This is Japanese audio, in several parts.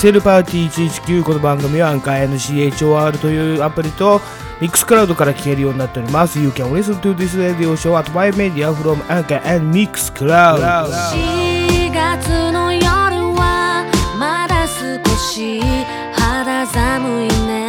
セルパーティー119この番組はアンカー NCHOR というアプリとミックスクラウドから聞けるようになっております You can listen to this radio show at my media from Anchor and Mixcloud 4月の夜はまだ少し肌寒いね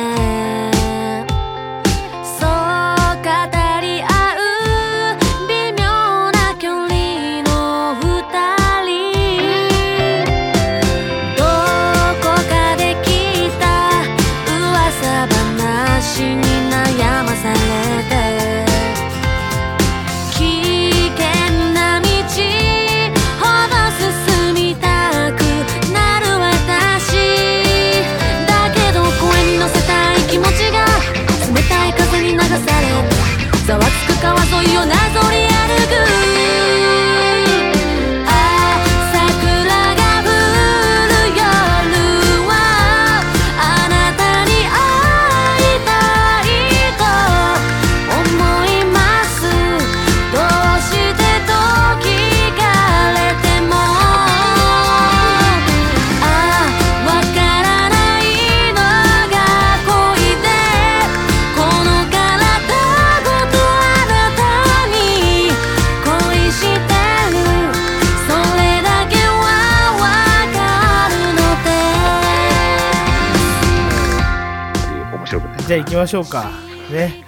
行きましょうか。ね。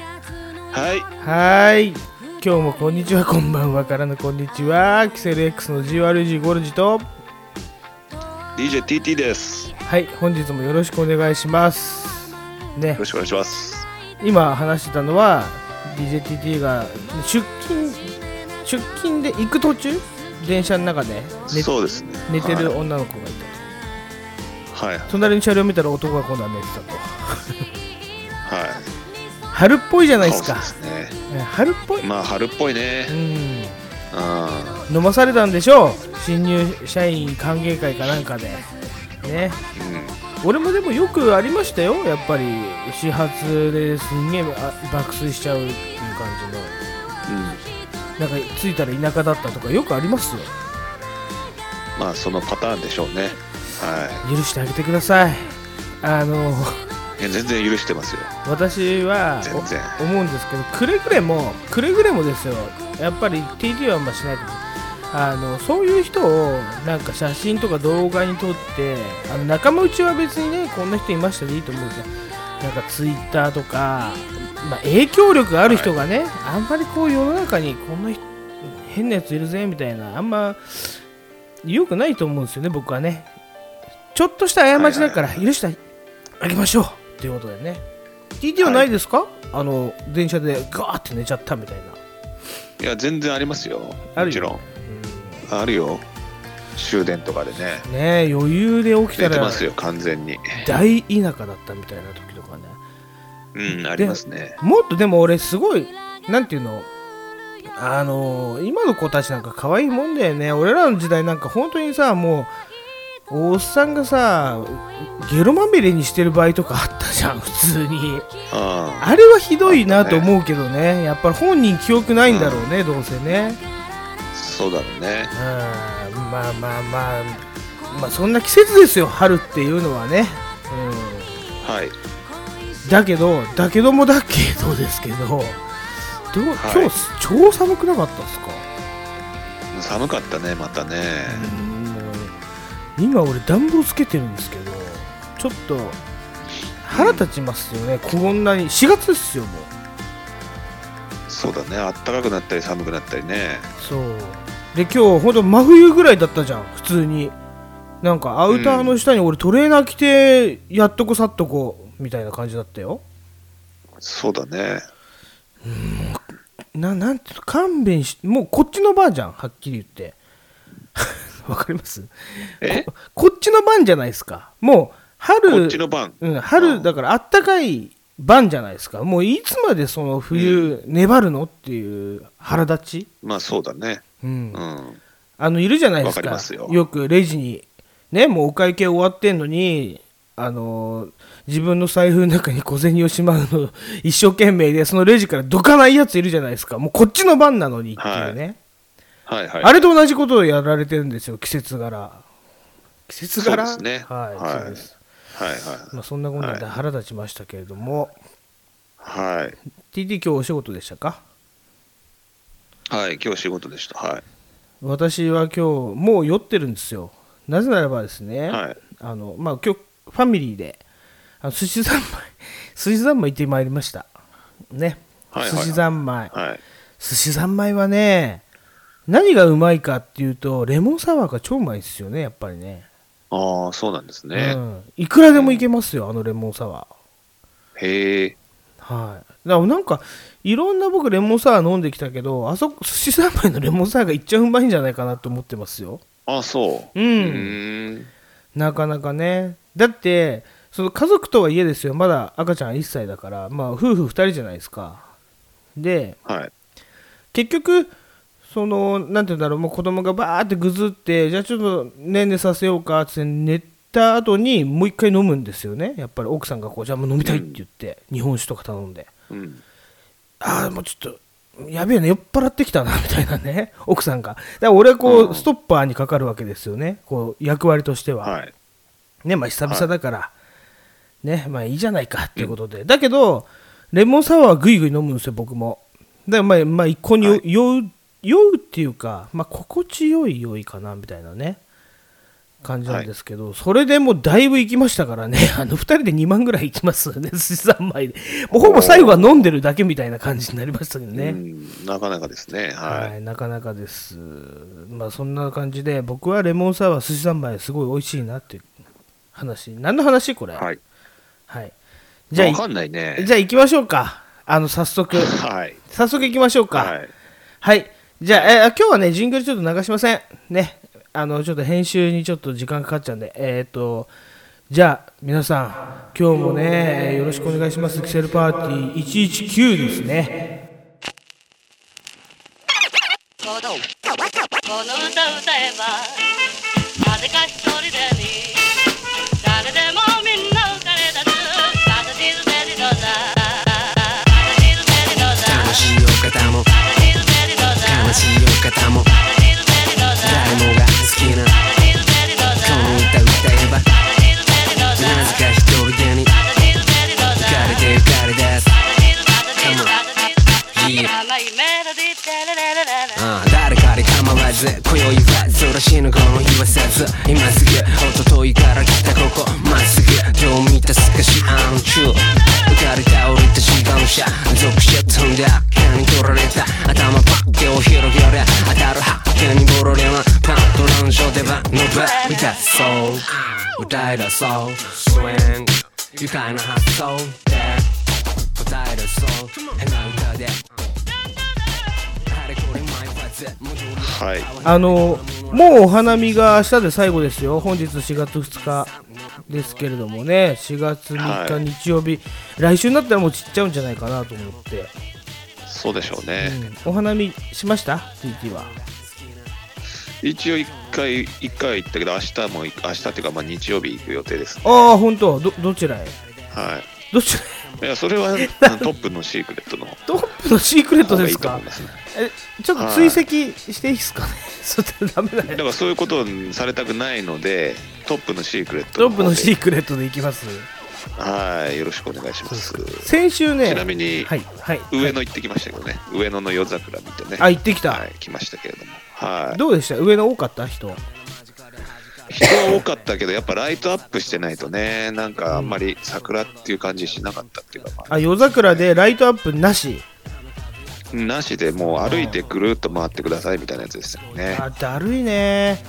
はい。はーい。今日もこんにちは。こんばんはからのこんにちは。キセル X の GRG ゴルジと。DJTT です。よはい。本日もよろしくお願いします。ね。ろしくお願いします。今話してたのは DJTT が出勤出勤で行く途中？電車の中で。寝そうですね。寝てるはい、女の子がいたはい。と隣の車両見たら男が今度は寝てたと。はい春っぽいじゃないですか。ね。ね春っぽい。まあ春っぽいね。うん。あ飲まされたんでしょ？う新入社員歓迎会かなんかで。ね。うん。俺もでもよくありましたよ。やっぱり始発ですんげえあ爆睡しちゃうっていう感じの。うん。なんか着いたら田舎だったとかよくありますよ。まあそのパターンでしょうね。は許してあげてください。あの全然許してますよ。私は思うんですけどくれぐれもくれぐれもですよ。やっぱり TT はあんましないとあのそういう人をなんか写真とか動画に撮ってあの仲間内は別にねこんな人いましたでいいと思うんですよなんかツイッターとか、まあ、影響力がある人がね、あんまりこう世の中にこんな人変なやついるぜみたいなあんま良くないと思うんですよね僕はね。ちょっとした過ちだから許してあげましょうっていうことでね。TT はないですか、あの電車でガーって寝ちゃったみたいな。いや全然ありますよ。あるよもちろん。あるよ。終電とかでね。ねえ余裕で起きたら寝てますよ完全に。大田舎だったみたいな時とかね。うんありますね。もっとでも俺すごいなんていうの？あの今の子たちなんか可愛いもんだよね。俺らの時代なんか本当にさもうおっさんがさゲロまみれにしてる場合とかあったじゃん普通に。ああ。れはひどいなと思うけどねやっぱり本人記憶ないんだろうね、どうせね。あそうだろうね。うん。まあまあまあまあそんな季節ですよ春っていうのはね、はい。うん、だけどだけどもだけどですけどどうはい。今日超寒くなかったですか、寒かったねまたね。うん今俺暖房つけてるんですけどちょっと腹立ちますよね、こんなに4月ですよもう。そうだね。あったかくなったり寒くなったりね。そう。で今日ほんと真冬ぐらいだったじゃん。普通に。なんかアウターの下に俺トレーナー着てやっとこさっとこみたいな感じだったよ。そうだね。ななんていうの勘弁しもうこっちの番じゃん。はっきり言って わかります？え？ここっちの番じゃないですか。もう春こっちの番。うん、う春んだからあったかい番じゃないですか。もういつまでその冬粘るの？っていう腹立ち、まあそうだね。うん。うん。あのいるじゃないですか。わかりますよ。くレジにねもうお会計終わってんのにあのー自分の財布の中に小銭をしまうの一生懸命でそのレジからどかないやついるじゃないですか。もうこっちの番なのにっていうね、はいはい。あれと同じことをやられてるんですよ季節柄。季節柄？そうですねはい、はいそうです。はいはい。まあ、そんなこんなで腹立ちましたけれども、はい。TT 今日お仕事でしたか？はい今日仕事でした。はい。私は今日もう酔ってるんですよ。なぜならばですね、はい。あのまあ、今日ファミリーであの寿司三昧 寿司三昧行ってまいりました。ね、はいはいはい。寿司三昧。はい。寿司三昧はね何がうまいかっていうとレモンサワーが超うまいですよねやっぱりね。ああそうなんですね、うん、いくらでもいけますよあのレモンサワへえー。はい。だからなんかいろんな僕レモンサワー飲んできたけどあそこ寿司三昧のレモンサワーがいっちゃうまいんじゃないかなと思ってますよ。あそう。うん。ーん。なかなかね。だってその家族とはいえですよ。まだ赤ちゃん1歳だからまあ夫婦2人じゃないですか。ではい。結局そのなんて言うんだろうもう子供がバーってぐずってじゃあちょっとねんねさせようかって寝た後にもう一回飲むんですよね。やっぱり奥さんがこうじゃあもう飲みたいって言って、日本酒とか頼んで。うん。ああもうちょっとやべえな酔っ払ってきたなみたいなね奥さんが。だから俺はこう、うん。ストッパーにかかるわけですよね。こう役割としては、はい。ねまあ久々だから、ねまあいいじゃないかっていうことで、だけどレモンサワーはぐいぐい飲むんですよ僕も。だからまあ、まあ、一向にはい酔う、っていうか、まあ、心地よい酔いかなみたいなね感じなんですけど、それでもうだいぶ行きましたからね あの2人で2万ぐらい行きますね寿司三昧でもうほぼ最後は飲んでるだけみたいな感じになりましたけどね、うんなかなかですねはい、はい、なかなかです。まあそんな感じで僕はレモンサワー寿司三昧すごい美味しいなっていう話。何の話これ？はいはい。じゃあかんないねじゃあ行きましょうか。あの早速 はい早速行きましょうか。はいはい。じゃあ、えー今日はね、ジングルちょっと流しません。ね。あの、ちょっと編集にちょっと時間かかっちゃうんで、えーっ、と、じゃあ、皆さん、今日もね、よろしくお願いします。キセルパーティー119ですね。この歌歌えばなぜか一人でどうだ悲しいお方も誰もが好きなこの歌歌えばなぜか人でに形づてに浮かれて浮かれ出す。甘いメロディーテレレレレレああ誰かに構わず今宵はそらしぬこの日はせず今すぐ一昨日から来たここまっすぐ今日見たすかしあの中浮かれ倒れた時間車続車飛んで赤に取られた頭パッてを広げりゃ当たる発見にボロレマパンとランジョ出番のバ見たそう歌い出そうスウィング愉快な発想で答え出そう変な歌であれこれマイファズ戻りはい。あのもうお花見が明日で最後ですよ、本日4月2日ですけれどもね、4月3はい。日日曜日、来週になったらもう散っちゃうんじゃないかなと思って、そうでしょうね、うん。お花見しました ?TT は。一応一回一回行ったけど明日も明日っていうかまあ日曜日行く予定です。ああ、本当？ど、どちらへ？はい。どちらへ？いやそれはトップのシークレットのトップのシークレットですか？えちょっと追跡していいですかね、それダメだよ。だからそういうことをされたくないのでトップのシークレットトップのシーークレットでいきます。はいよろしくお願いします。先週ね、ちなみにはい、はい。上野行ってきましたけどね、上野の夜桜見てね。あ、行ってきた。はい来ましたけれども。はい。どうでした？上の多かった？人。人は多かったけどやっぱライトアップしてないとねなんかあんまり桜っていう感じしなかったっていうか、まああ、夜桜でライトアップなし？なしでもう歩いてぐるっと回ってくださいみたいなやつですよねあ、だるいね。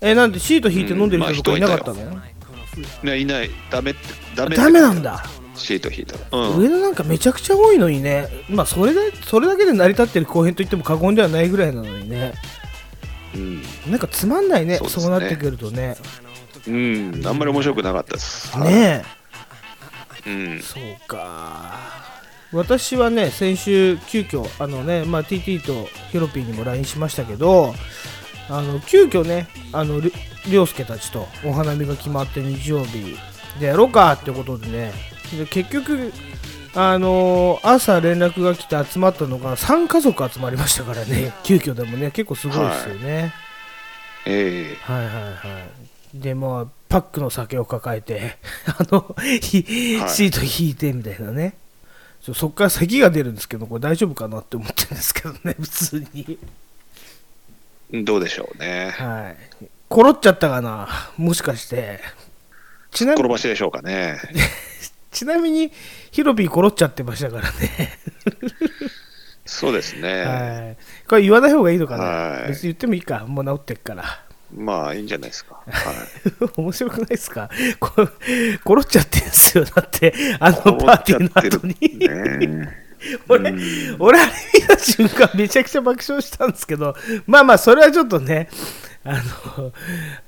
え、なんでシート引いて飲んでる人とかいなかったの、ねいないダメってダメってダメなんだ。シート引いたらうん上野なんかめちゃくちゃ多いのにね。まあ、それで、それだけで成り立ってる公園と言っても過言ではないぐらいなのにね。うん、なんかつまんないね、ね。そうなってくるとね。うん、あんまり面白くなかったです。ねうん。え。そうか。私はね、先週、急遽あのね、まあ、TT とヒロピーにも LINE しましたけど、あの急遽ね、あのり涼介たちとお花見が決まって日曜日でやろうかってことでね、で結局、あのー朝連絡が来て集まったのが3家族集まりましたからね、急遽でもね、結構すごいですよね。ええ。はいはいはい。でもうパックの酒を抱えて あのひはい。シート引いてみたいなね。そっから咳が出るんですけどこれ大丈夫かなって思ってるんですけどね 普通に。どうでしょうね。はい。コロっちゃったかな？もしかして。ちなみ転ばしでしょうかね。ちなみにヒロピーコロっちゃってましたからね。そうですね。はい。これ言わない方がいいのかな、はい。別に言ってもいいか。もう治ってっから。まあいいんじゃないですか。はい。面白くないですか？こコロっちゃってんすよ。だってあのパーティーの後に、ね。俺うん。俺あれ見た瞬間めちゃくちゃ爆笑したんですけどまあまあそれはちょっとねあの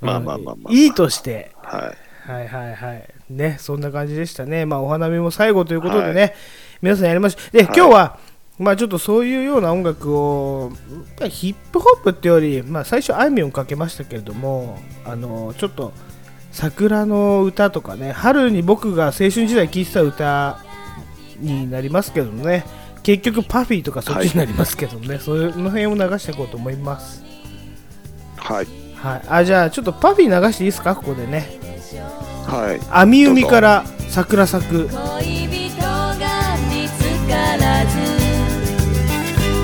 まあまあまあまあまあ。いいとして。はい。はいはいはい。ねそんな感じでしたね。まあお花見も最後ということでね、皆さんやりましたで、はい。今日はまあちょっとそういうような音楽をまあヒップホップってより、まあ、最初あいみょんかけましたけれどもあのちょっと桜の歌とかね春に僕が青春時代聴いてた歌になりますけどね。結局パフィーとかそっちになりますけどね、その辺を流していこうと思います。はい。はい。あじゃあちょっとパフィー流していいですか？ここでねはい。網海から桜咲く。恋人が見つからず。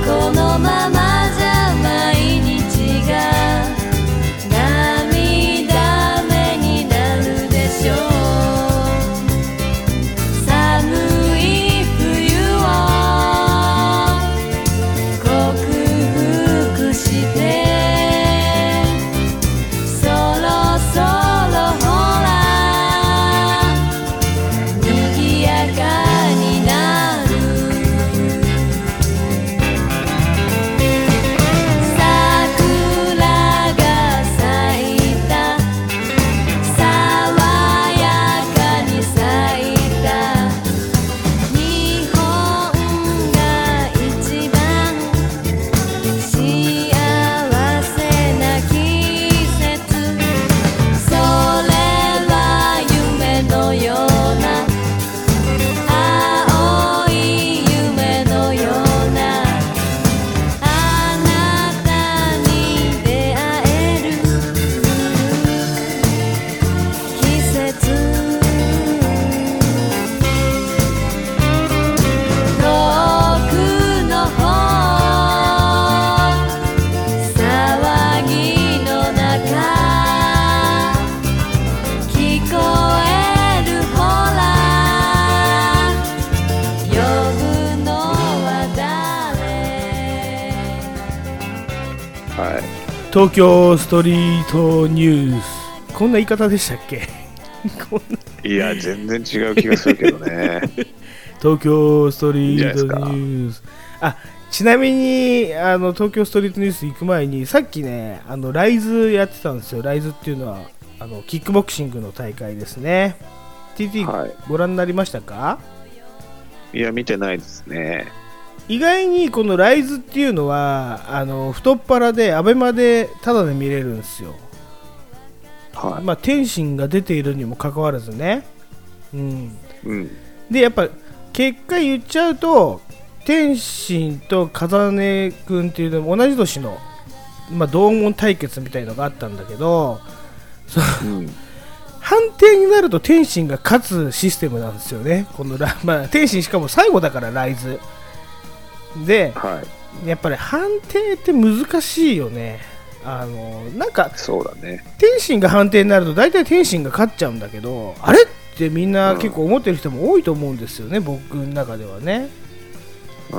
このまま東京ストリートニュース。こんな言い方でしたっけ？こんないや、全然違う気がするけどね。東京ストリートニュース。あちなみにあの東京ストリートニュース行く前にさっきねあのライズやってたんですよ。ライズっていうのはあのキックボクシングの大会ですね。TT、はい。ご覧になりましたか？いや、見てないですね。意外にこのライズっていうのはあの太っ腹でアベマでタダで見れるんですよはまあ天心が出ているにもかかわらずねうんい。うん。でやっぱ結果言っちゃうと天心と風音君っていうのも同じ年の、まあ、同門対決みたいのがあったんだけどそうん。判定になると天心が勝つシステムなんですよねこのラ、まあ、天心しかも最後だからライズではい。やっぱり判定って難しいよねあのなんかそうだね。天心が判定になると大体天心が勝っちゃうんだけどあれってみんな結構思ってる人も多いと思うんですよね、僕の中ではね、うん。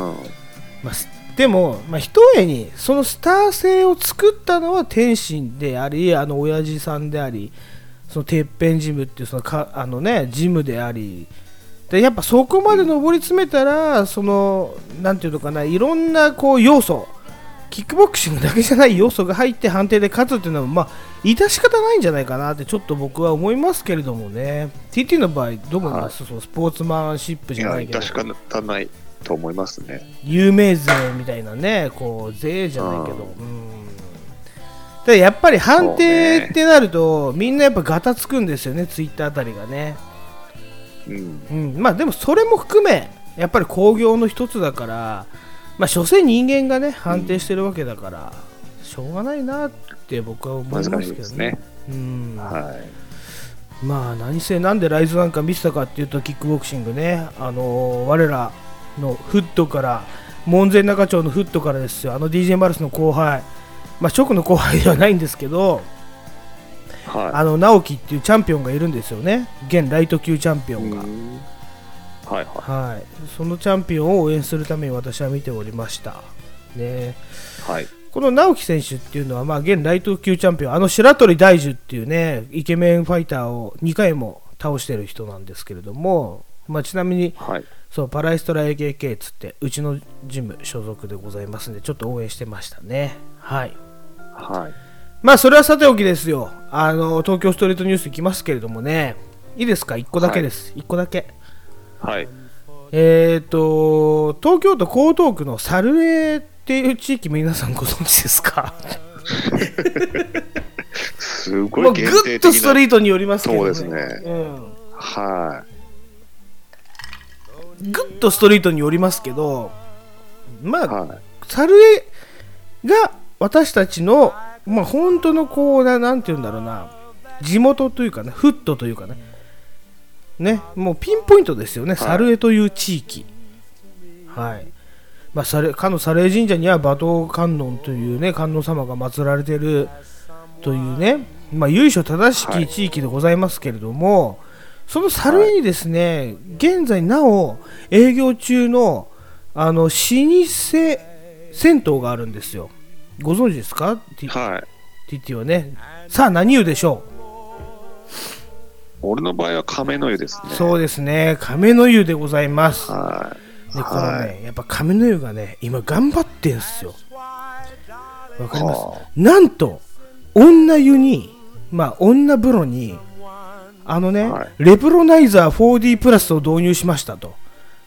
まあ、すでも、まあ、ひとえにそのスター性を作ったのは天心でありあの親父さんでありそのてっぺんジムっていうそのかあの、ね、ジムでありでやっぱそこまで上り詰めたらそのなんていうのかないろんなこう要素キックボクシングだけじゃない要素が入って判定で勝つっていうのはまあ致し方ないんじゃないかなってちょっと僕は思いますけれどもね TT の場合どう思います、そのスポーツマンシップじゃないけど致し方ないと思いますね。有名税みたいなね、こう税じゃないけど、うん。ただやっぱり判定ってなると、みんなやっぱガタつくんですよね、ツイッターあたりがね。うん。うん、まあでもそれも含め、やっぱり興行の一つだから、まあ所詮人間がね、判定してるわけだから、しょうがないなって僕は思いますけどね。ううんはい。まあ何せなんでライズなんか見てたかっていうとキックボクシングねあのー我らのフットから門前仲町のフットからですよあの DJ マルスの後輩まあ直の後輩ではないんですけどはあの直樹っていうチャンピオンがいるんですよね現ライト級チャンピオい。ンが、うんはいははいそのチャンピオンを応援するために私は見ておりましたねい。はい。この直樹選手っていうのは、まあ、現ライト級チャンピオン、あの白鳥大樹っていうね、イケメンファイターを2回も倒してる人なんですけれども、まあ、ちなみにはい。そうパラエストラ AKK っつって、うちのジム所属でございますんで、ちょっと応援してましたね。はい。はい。まあ、それはさておきですよ。あの、東京ストリートニュース行きますけれどもね、いいですか ?1 個だけです。1個だけ。はい。えっ、と、東京都江東区の猿江っていう地域、皆さんご存知ですか？すごもうぐっとスト。リートによりますけど、ね、そうですねうん、はぐっとストリートによりますけどまあ、い。はい。猿江が私たちの、まあ、本当のこうななんて言うんだろうな。地元というかねフットというかね。ねもうピンポイントですよね、猿江という地域。はい。まあ、猿かの猿江神社には馬頭観音というね観音様が祀られているというね、まあ、由緒正しき地域でございますけれども、その猿江にですね、現在なお営業中のあの老舗銭湯があるんですよ。ご存知ですか、T はい。TT はね。さあ、何湯でしょ俺の場合は亀の湯ですね。うそうですね、亀の湯でございます。はでこのはね、やっぱ亀の湯がね、今頑張ってんすよ。わかります？はなんと、女湯に、まあ、女風呂に、あのね、はいレプロナイザー 4D プラスを導入しましたと。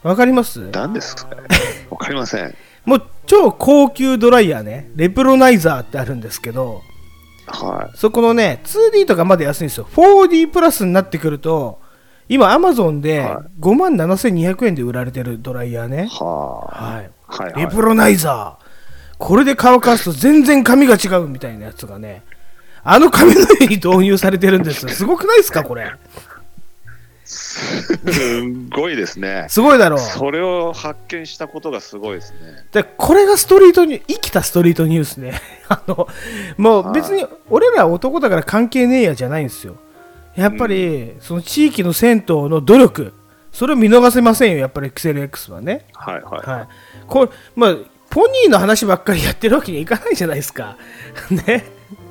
わかります？い。何ですか？わかりません。もう超高級ドライヤーね、レプロナイザーってあるんですけど、はそこのね、2D とかまだ安いんですよ。4D プラスになってくると、今、アマゾンでは5万7200円で売られてるドライヤーねい。。ははい。あ。はい。はい。レプロナイザー。これで乾かすと全然髪が違うみたいなやつがね、あの髪の毛に導入されてるんですよ。すごくないですか、これ。すんごいですね。すごいだろう。それを発見したことがすごいですね。でこれがストリートに生きたストリートニュースね。あの、もう別に俺ら男だから関係ねえやじゃないんですよ。やっぱり、その地域の銭湯の努力、それを見逃せませんよ、やっぱりエクセル X はね。はいはい。はい。これ、まあ、ポニーの話ばっかりやってるわけにはいかないじゃないですか。ね。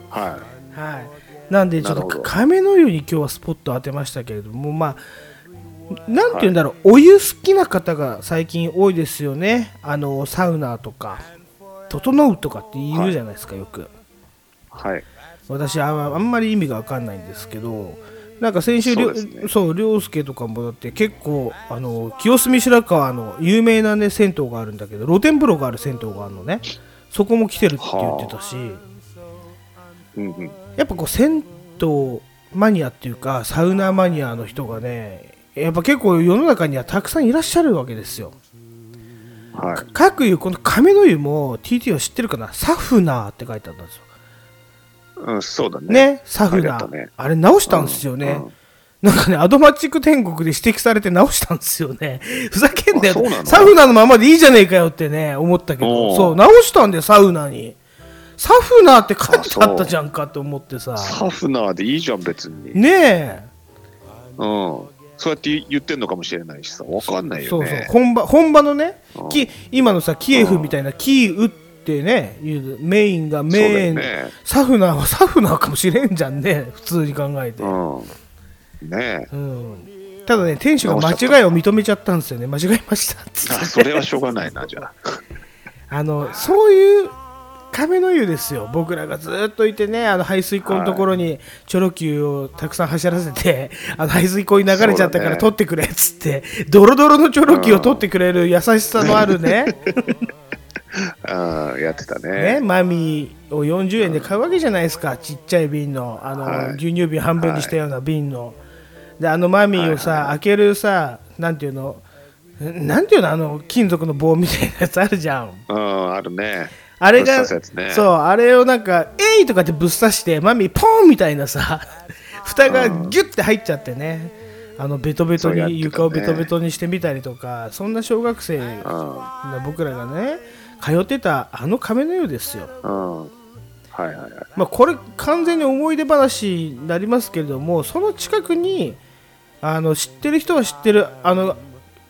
ははい。なんで、ちょっと亀の湯に今日はスポット当てましたけれども、まあ、なんて言うんだろう、お湯好きな方が最近多いですよね。あの、サウナとか、整うとかって言うじゃないですか、よく。い。はい。私あ、あんまり意味がわかんないんですけど、なんか先週、そう涼介とかもだって結構、あの、清澄白河の有名なね、銭湯があるんだけど、露天風呂がある銭湯があるのね。そこも来てるって言ってたし、うんうん。やっぱこう銭湯マニアっていうかサウナマニアの人がねやっぱ結構世の中にはたくさんいらっしゃるわけですよ。はい。かくいうこの亀の湯も TT は知ってるかな？サフナーって書いてあったんですよ。うん、そうだね。ね？サフナー。ね。あれ直したんですよね、うんなんかねアドマチック天国で指摘されて直したんですよね。ふざけんなよサフナーのままでいいじゃねえかよってね思ったけど。そう直したんだよサウナにサフナーって書いてあったじゃんかと思ってさ サフナーでいいじゃん、別に。ねえうん。そうやって言ってんのかもしれないしさ、わかんないよそうそうね。本場本場のねうんき今のさキエフみたいなキーウってねいうメインがメイン、よね。サフナーは サフナーかもしれんじゃんね普通に考えて、うん。ねえ。うんただね店主が間違いを認めちゃったんですよね間違えましたっつってあ、それはしょうがないな、じゃあ。あのそういう亀の湯ですよ。僕らがずっといてねあの排水溝のところにチョロ Q をたくさん走らせてあの排水溝に流れちゃったから取ってくれっつってドロドロのチョロ Q を取ってくれる優しさのあるね。あ やってたね、ね。マミーを40円で買うわけじゃないですか、ちっちゃい瓶の、あの、はい。牛乳瓶半分にしたような瓶の。で、あのマミーをさ、開けるさ、なんていうの、なんていうの？あの金属の棒みたいなやつあるじゃん。うん、あるね。あれが、ねそうあれをなんか「えい!」とかってぶっ刺してマミポンみたいなさ 蓋がギュッて入っちゃってねあのベトベトそうやってたねに床をベトベトにしてみたりとかそんな小学生うん。な僕らがね通ってたあの亀の湯ですようん。はいはいはい。まあ、これ完全に思い出話になりますけれどもその近くにあの知ってる人は知ってるあの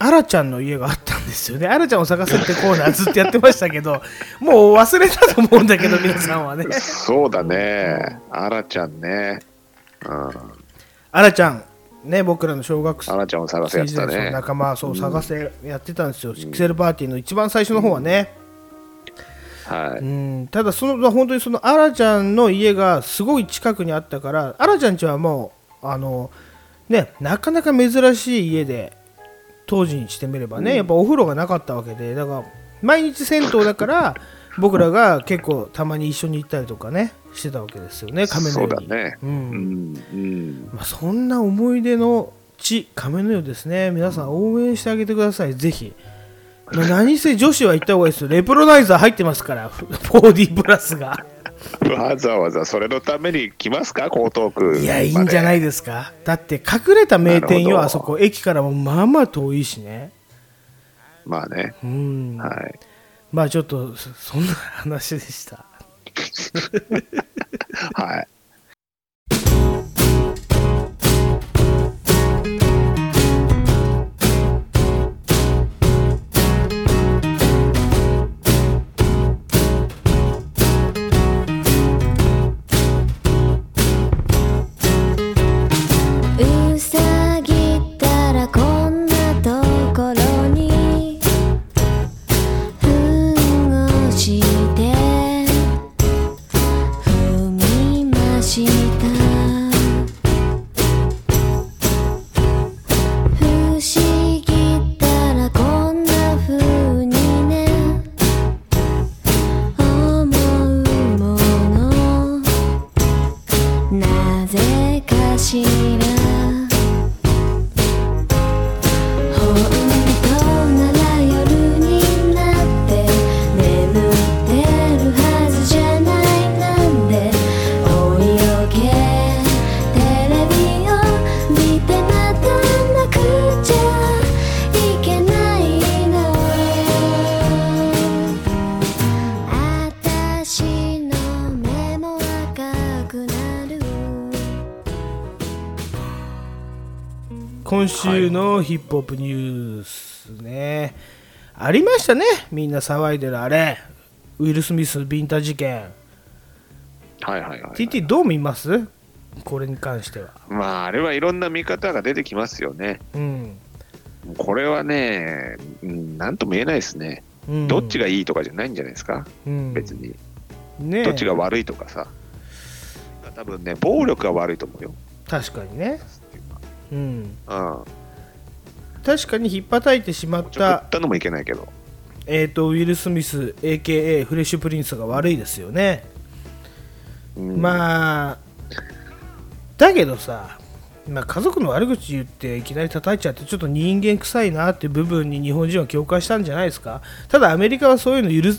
アラちゃんの家があったんですよね。アラちゃんを探せってコーナーずっとやってましたけど、もう忘れたと思うんだけど、皆さんはね。そうだね。あらちゃんね。うん。アラちゃん、ね、僕らの小学生あらちゃんを探すやつだ時代のね。仲間、そう探せやってたんですよ。ピクセルパーティーの一番最初の方はね。はい。うん、ただその本当にそのアラちゃんの家がすごい近くにあったからアラちゃん家はもうあのねなかなか珍しい家で当時にしてみればね、やっぱお風呂がなかったわけでだから毎日銭湯だから僕らが結構たまに一緒に行ったりとかねしてたわけですよね亀のそう湯にだね。ううんん。うん。まあ、そんな思い出の地亀の湯ですね。皆さん応援してあげてください。ぜひ。まあ何せ女子は行った方がいいですよ。レプロナイザー入ってますから。4D プラスが わざわざそれのために来ますか、江東区。。いや、いいんじゃないいですか？だって、隠れた名店よ、あそこ。駅からもまあまあ遠いしね。まあね。うん。はい。まあちょっと、そ そんな話でした。はい。週のヒップホップニュースね。ありましたね。みんな騒いでるあれ。ウィル・スミス・ビンタ事件。はいはいはい。TT どう見ます？これに関しては。まあ、あれはいろんな見方が出てきますよね。うん。これはね、うんなんとも言えないですね。うん、どっちがいいとかじゃないんじゃないですか、うん別に。ねどっちが悪いとかさ。多分ね、暴力が悪いと思うよ。確かにね。うん。うん。確かに引っ叩いてしまった。ったのもいけないけど。えー、とウィル・スミス AKA フレッシュプリンスが悪いですよね、うん、まあだけどさ、まあ、家族の悪口言っていきなり叩いちゃってちょっと人間臭いなっていう部分に日本人は共感したんじゃないですか。ただアメリカはそういうの許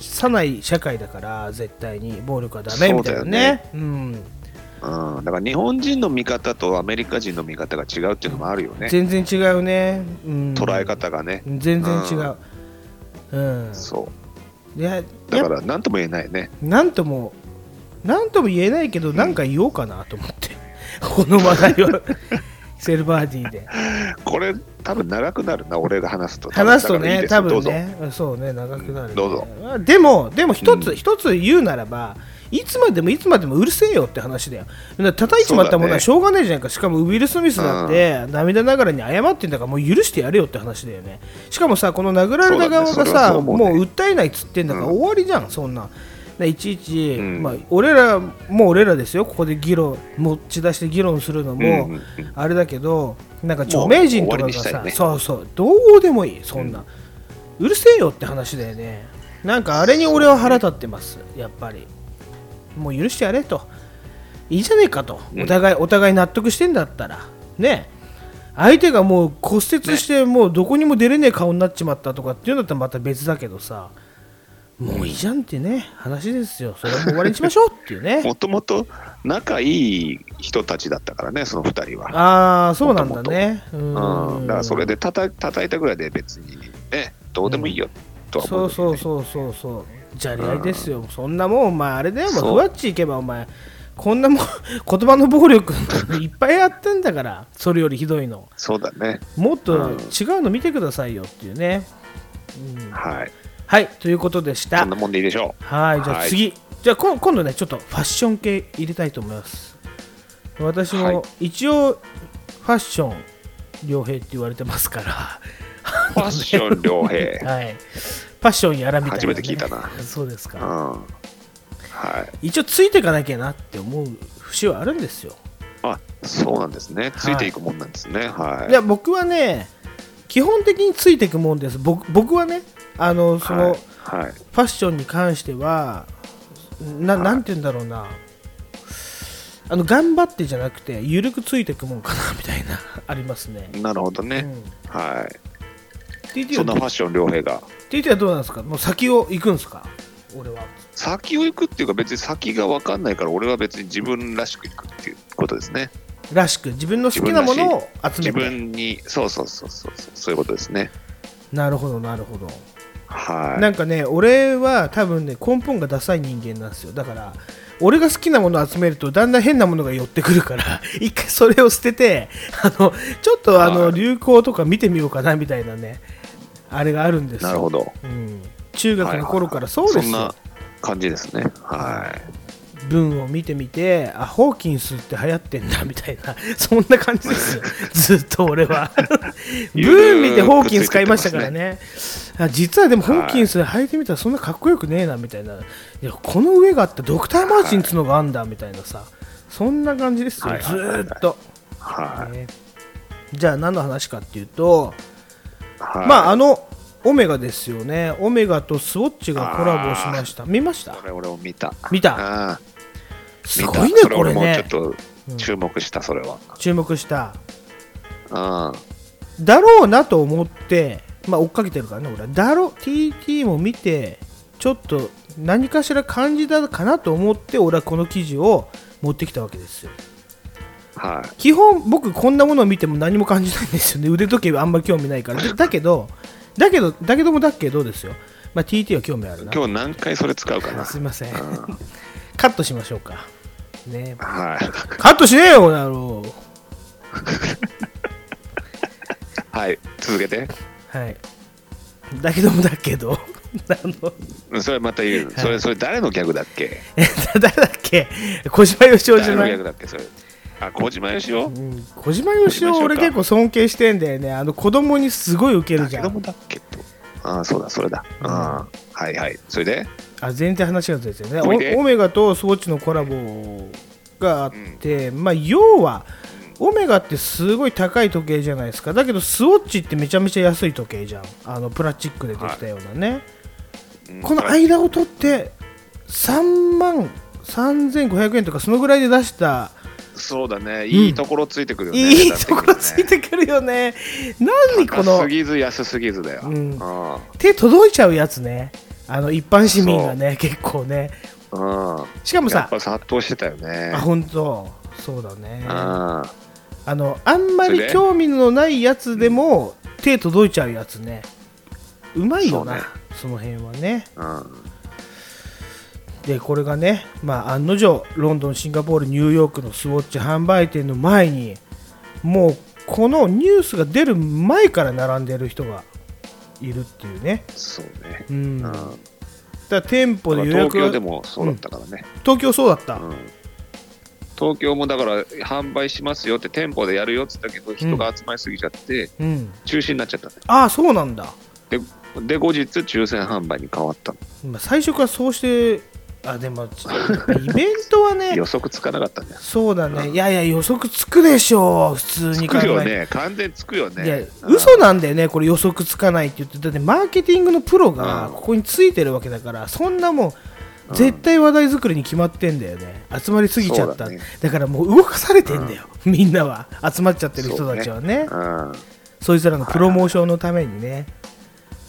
さない社会だから絶対に。暴力はダメみたいなそうだよね。うん、うん、だから日本人の見方とアメリカ人の見方が違うっていうのもあるよね。全然違うね、うん、捉え方がね。全然違う、うんそう。いやだから何とも言えないね。なんとも、なんとも言えないけど、なんか言おうかなと思って、この話題を Kisssellparty で。これ多分長くなるな、俺が話すと。話すとね、多分。ね、そうね、長くなる、ね。どうぞまあでも、でも一つ、うん一つ言うならば、いつまでもいつまでもうるせえよって話だよ。だ叩いちまったものはしょうがないじゃないか。しかもウィル・スミスだって涙ながらに謝ってんだからもう許してやれよって話だよね。しかもさ、この殴られた側がさ、ねもう訴えないっつってんだからうん終わりじゃん、そんな。でいちいち、うんまあ、俺らもう俺らですよ、ここで議論、持ち出して議論するのも、うんうんうんあれだけど、なんか著名人とかがさ、ねそうそう、どうでもいい、そんな、うるせえよって話だよね。なんかあれに俺は腹立ってます、やっぱり。もう許してやれと。いいじゃねえかと。うん。お互い、お互い納得してんだったら。ね。相手がもう骨折してもうどこにも出れねえ顔になっちまったとかっていうんだったらまた別だけどさ。もういいじゃんってね話ですよ。それはもう終わりにしましょうっていうね。もともと仲いい人たちだったからね、その二人は。ああそうなんだね。ううん、だからそれでたた叩いたぐらいで別にね、どうでもいいよとは思そううけどね、そうそうそうそうじゃれ合いですよ。そんなもんお前あれだよ。お前そう。ふわっち行けばお前こんなもん 言葉の暴力いっぱいやってんだから。それよりひどいの。そうだね。もっとうん違うの見てくださいよっていうね、うん。はい。はいということでした。そんなもんでいいでしょはいじゃあはい。次、じゃあこ今度ねちょっとファッション系入れたいと思います。私はい。も一応ファッション良平って言われてますから。う。ファッション良平。はいファッションやらみたいな、ね、初めて聞いたなそうですかうん。はい。一応ついていかなきゃなって思う節はあるんですよ。あ、そうなんですね。ついていくもんなんですね。はい。いや僕はね基本的についていくもんです僕僕はねあのその、はい。はい。ファッションに関してはななんて言うんだろうなあの頑張ってじゃなくて緩くついていくもんかなみたいなありますね。なるほどね。うん、はい。そんなファはッション良平が。TT はどうなんですか？もう先を行くんですか？俺は。先を行くっていうか別に先が分かんないから俺は別に自分らしく行くっていうことですね。らしく自分の好きなものを集自めて分に、そうそうそうそうそう、そういうことですね。なるほどなるほど。はい。なんかね、俺は多分ね、根本がダサい人間なんですよ。だから、俺が好きなものを集めると、だんだん変なものが寄ってくるから、一回それを捨てて、あの、ちょっとあの、はい流行とか見てみようかなみたいなね、あれがあるんですよ。なるほど。うん。中学の頃からそうですよ。そんな感じですね。は文を見てみて、あ、ホーキンスって流行ってんだみたいな、そんな感じですよ。ずっと俺は。文見てホーキンス買いましたからね。あ実はでもホーキンス履いてみたらそんなかっこよくねえなみたいな。いや、この上があってドクターマーチンつのがあんだみたいなさ。そんな感じですよ、ずはいはいはいはいーっと。い。はい。ねじゃあ何の話かっていうと、はい、まああのオメガですよね。オメガとスウォッチがコラボしました。見ました？これ俺も見た。見たすごいね、これそれ俺もちょっね。と注目した、それは。注目した。うん。だろうなと思って、まあ、追っかけてるからね、俺は。だろう、TT も見て、ちょっと何かしら感じたかなと思って、俺はこの記事を持ってきたわけですよ。はい。基本、僕、こんなものを見ても何も感じないんですよね。腕時計はあんまり興味ないから。でだけど、だけど、だけどもだけどですよ。まあ、TT は興味あるな。今日何回それ使うかな。すいません。うんカットしましょうか。ねはい。カットしねえよ、だろ はい。続けて。う。はい。だけどもだけど、それまた言う。それ、それ誰のギャグだっけ？え 誰だっけ？小島よしおじゃない？誰のギャグだっけそれ？あ、小島よしお？うん。小島よしお俺結構尊敬してんだよね。あの子供にすごいウケるじゃん。だけどもだっけと。ああ、そうだ、それだ。うん。はいはい。それで？あ全然話がずれてるね。オメガとスウォッチのコラボがあって、まあ要はオメガってすごい高い時計じゃないですか。だけどスウォッチってめちゃめちゃ安い時計じゃん。あのプラスチックでできたようなね、うん。この間を取って3万3500円とかそのぐらいで出したそうだね。いいところついてくるよね。いいところついててくるよね何この高すぎず安すぎずだよ。うんうん手届いちゃうやつねあの一般市民がね結構ねうん。しかもさやっぱ殺到してたよね。あ本当そうだねうん。あのあんまり興味のないやつでも手届いちゃうやつねうまいよなそ,、ねの辺はねうん。でこれがね、まあ、案の定ロンドンシンガポールニューヨークのスウォッチ販売店の前にもうこのニュースが出る前から並んでる人がいるっていうねそうね。うん、うん。だ店舗で予東約が京でもそうだったからね。東京そうだった、うん。東京もだから販売しますよって店舗でやるよって言ったけど人が集まりすぎちゃってうん、中止になっちゃったんだよああそうなんだ、でで後日抽選販売に変わったのまあ、最初からそうしてあでもちイベントはね 予測つかなかったんだよそうだね。いやいや予測つくでしょう普通につくよね。完全つくよね。いやうん嘘なんだよねこれ予測つかないって言って。だってマーケティングのプロがうん。ここについてるわけだからそんなもん。絶対話題作りに決まってんだよね。集まりすぎちゃった、だね。だからもう動かされてんだよ、みんなは。集まっちゃってる人たちはね。うん。そいつらのプロモーションのためにね。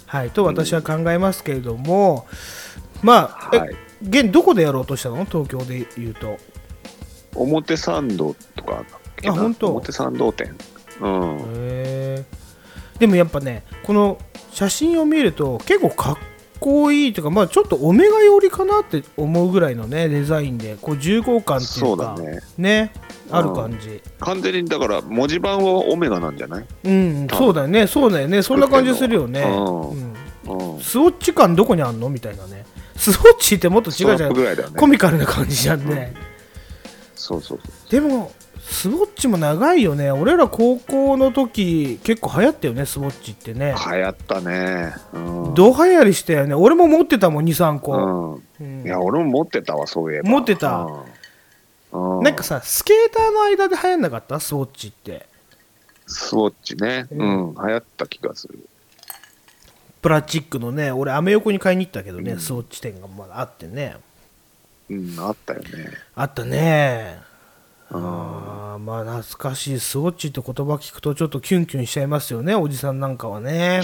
はい。と私は考えますけれども、まあ、えはい現どこでやろうとしたの？東京で言うと。表参道とかあ本当。表参道店。うん。へー。でもやっぱねこの写真を見ると結構かっこいいというかまあちょっとオメガ寄りかなって思うぐらいのねデザインでこう重厚感っていそううかだね。ねある感じ。完全にだから文字盤はオメガなんじゃない？うんそうだよねそうだよね。そんな感じするよね、うん。うん、スウォッチ感どこにあんの？みたいなねスウォッチってもっと違うじゃん。ね。コミカルな感じじゃん。ね、そうそうそう。でもスウォッチも長いよね。俺ら高校の時結構流行ったよねスウォッチってね。流行ったね。うん。ど流行りしたよね。俺も持ってたもん23個、うん。うん。いや俺も持ってたわそういえば。持ってた。うん。うん。なんかさスケーターの間で流行んなかった？スウォッチって。スウォッチね。ううんん。流行った気がするプラスチックのね俺アメ横に買いに行ったけどね、うん。スウォッチ店がまだあってね。うんあったよね。あったね。うんあーまあ懐かしいスウォッチって言葉聞くとちょっとキュンキュンしちゃいますよねおじさんなんかはね。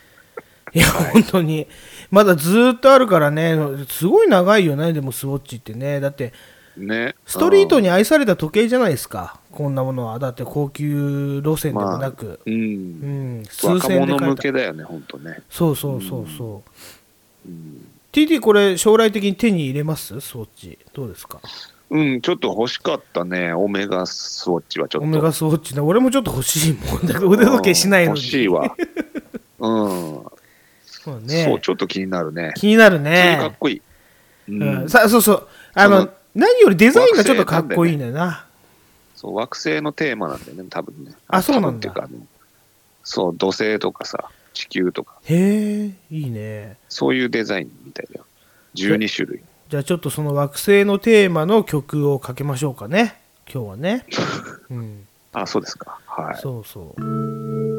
いや、本当に。まだずーっとあるからねすごい長いよねでもスウォッチってね。だってね。ストリートにに愛された時計じゃないですか。こんなものは。だって高級路線でもなく、ううん。ん数千で買えたけだよね本当ね。そうそうそうそう、うん。TT これ将来的に手に入れます？スウォッチ。どうですか？うんちょっと欲しかったね。オメガスウォッチはちょっと。オメガスウォッチね俺もちょっと欲しいもんだけど腕時計しないのに。うん欲しいわ。うん。そうね。そうちょっと気になるね。気になる普通にかっね、こいい。うん。うん、さそうそう。あの何よりデザインがちょっとかっこいいんだよな。そう惑星のテーマなんだよね多分ね。あそうなんだ。っていうかあのそう土星とかさ地球とか。へえいいね。そういうデザインみたいだよ。12種類。じゃあちょっとその惑星のテーマの曲をかけましょうかね。今日はね、うん、あそうですか。はい。そうそう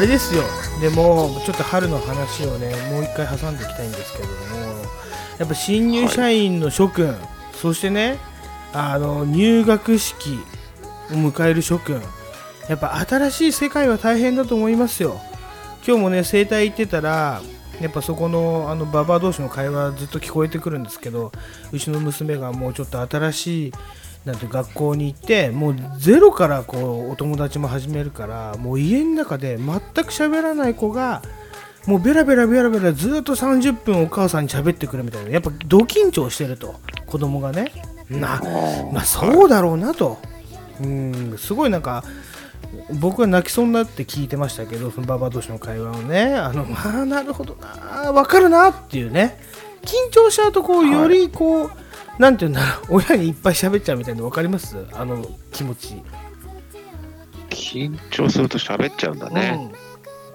あれですよ。でもちょっと春の話をねもう一回挟んでいきたいんですけれども。やっぱ新入社員の諸君、そしてねあの入学式を迎える諸君。やっぱ新しい世界は大変だと思いますよ。今日もね整体行ってたらやっぱそこのあのババア同士の会話ずっと聞こえてくるんですけどうちの娘がもうちょっと新しいなんて学校に行ってもうゼロからこうお友達も始めるからもう家の中で全く喋らない子がもうベラベラベラベラずっと30分お母さんに喋ってくるみたいな。やっぱド緊張してると子供がね。なまあそうだろうなと。うんすごいなんか僕は泣きそうになって聞いてましたけどそのババア同士の会話をね。あのまあなるほどなわかるなっていうね。緊張しちゃうとこうよりこう、なんていうんだろう。親にいっぱい喋っちゃうみたいなの分かります？あの気持ち、緊張すると喋っちゃうんだね、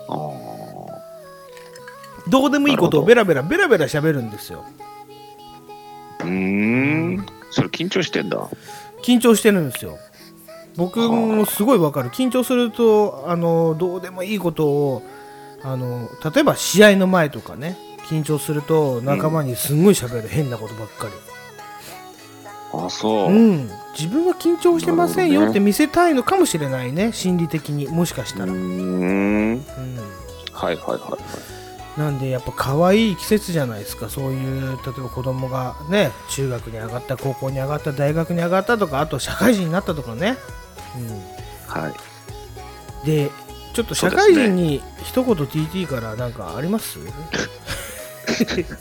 うん。どうでもいいことをベラベラベラベラ喋るんですよ。うーん。それ緊張してんだ。緊張してるんですよ。僕もすごいわかる。緊張するとあのどうでもいいことをあの例えば試合の前とかね緊張すると仲間にすんごい喋る、変なことばっかりあそう、うん、自分は緊張してませんよって見せたいのかもしれないね心理的に。もしかしたら、うん。ん。はいはいはいはい。なんでやっぱ可愛い季節じゃないですか。そういう例えば子供がね中学に上がった高校に上がった大学に上がったとかあと社会人になったとかね、はい。うん、でちょっと社会人に一言 TT からなんかあります？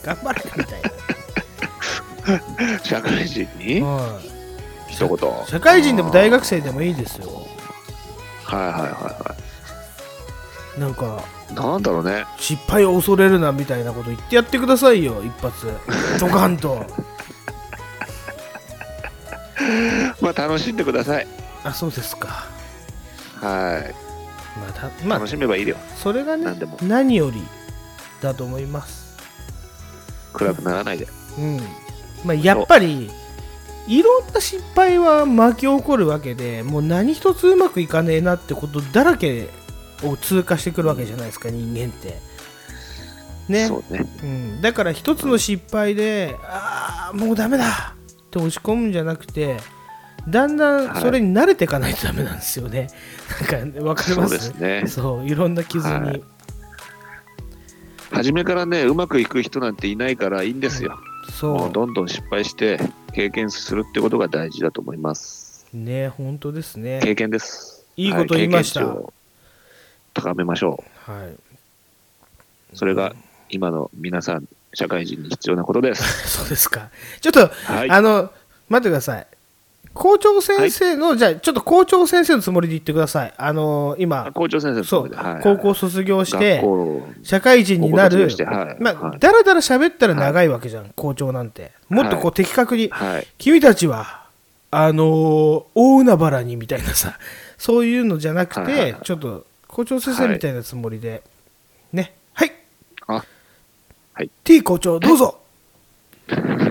頑張れみたい 社会人に？な、は一言。い、社会人でも大学生でもいいですよ。はいはいはいはなんかいなんだろうね。失敗を恐れるなみたいなこと言ってやってくださいよ一発。ドカンと。まあ楽しんでください。あそうですか。はい。まあたまあ楽しめばいいよ。それがね何よりだと思います。暗くならないで。うんまあやっぱりいろんな失敗は巻き起こるわけでもう何一つうまくいかねえなってことだらけを通過してくるわけじゃないですか人間って。ね。そうね。うん、だから一つの失敗でああもうダメだって落ち込むんじゃなくてだんだんそれに慣れていかないとダメなんですよね、なんかわかりそうますですね。そういろんな傷に、はい。初めからねうまくいく人なんていないからいいんですよ。もそう。どんどん失敗して経験するってことが大事だと思います。うね本当ですね。経験です。いいこと言いました。は経験値を高めましょはい、うそれが今の皆さん社会人に必要なことです。そうですか。ちょっと、はい。あの待ってください校長先生の、じゃあちょっと校長先生のつもりで言ってください。あの今あ校長先生のそう、はい。高校卒業して社会人になるはい。まあ、はい。だらだら喋ったら長いわけじゃん、校長なんて。もっとこうはい。的確に、はい。君たちはあのー大海原にみたいなさそういうのじゃなくて、はいはいはい。ちょっと校長先生みたいなつもりで、ね。はい。あ。はい。T 校長どうぞ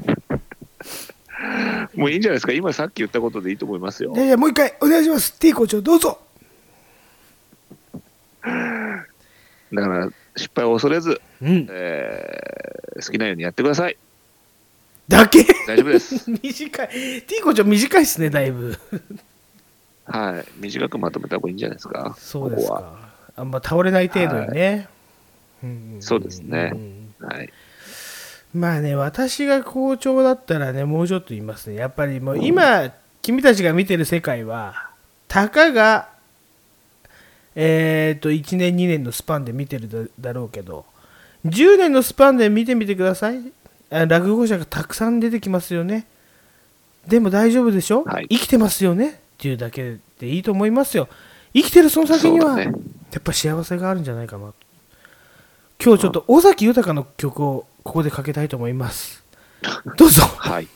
もういいんじゃないですか。今さっき言ったことでいいと思いますよ。いやいやもう一回お願いします。T 校長どうぞ。だから失敗を恐れず、うん。えー好きなようにやってください。だけ？大丈夫です。短い。T 校長短いっすねだいぶ。はい。短くまとめた方がいいんじゃないですか。そうですここは。かあんま倒れない程度にね、んそうですね。ん。はいまあね私が校長だったらねもうちょっと言いますね。やっぱりもう今、君たちが見てる世界はたかがえっ、と1年2年のスパンで見てるだだろうけど10年のスパンで見てみてください。あ落語者がたくさん出てきますよね。でも大丈夫でしょ、はい。生きてますよね？っていうだけでいいと思いますよ。生きてるその先には、ね。やっぱ幸せがあるんじゃないかな。今日ちょっと尾崎豊の曲をここでかけたいと思います。どうぞ。はい。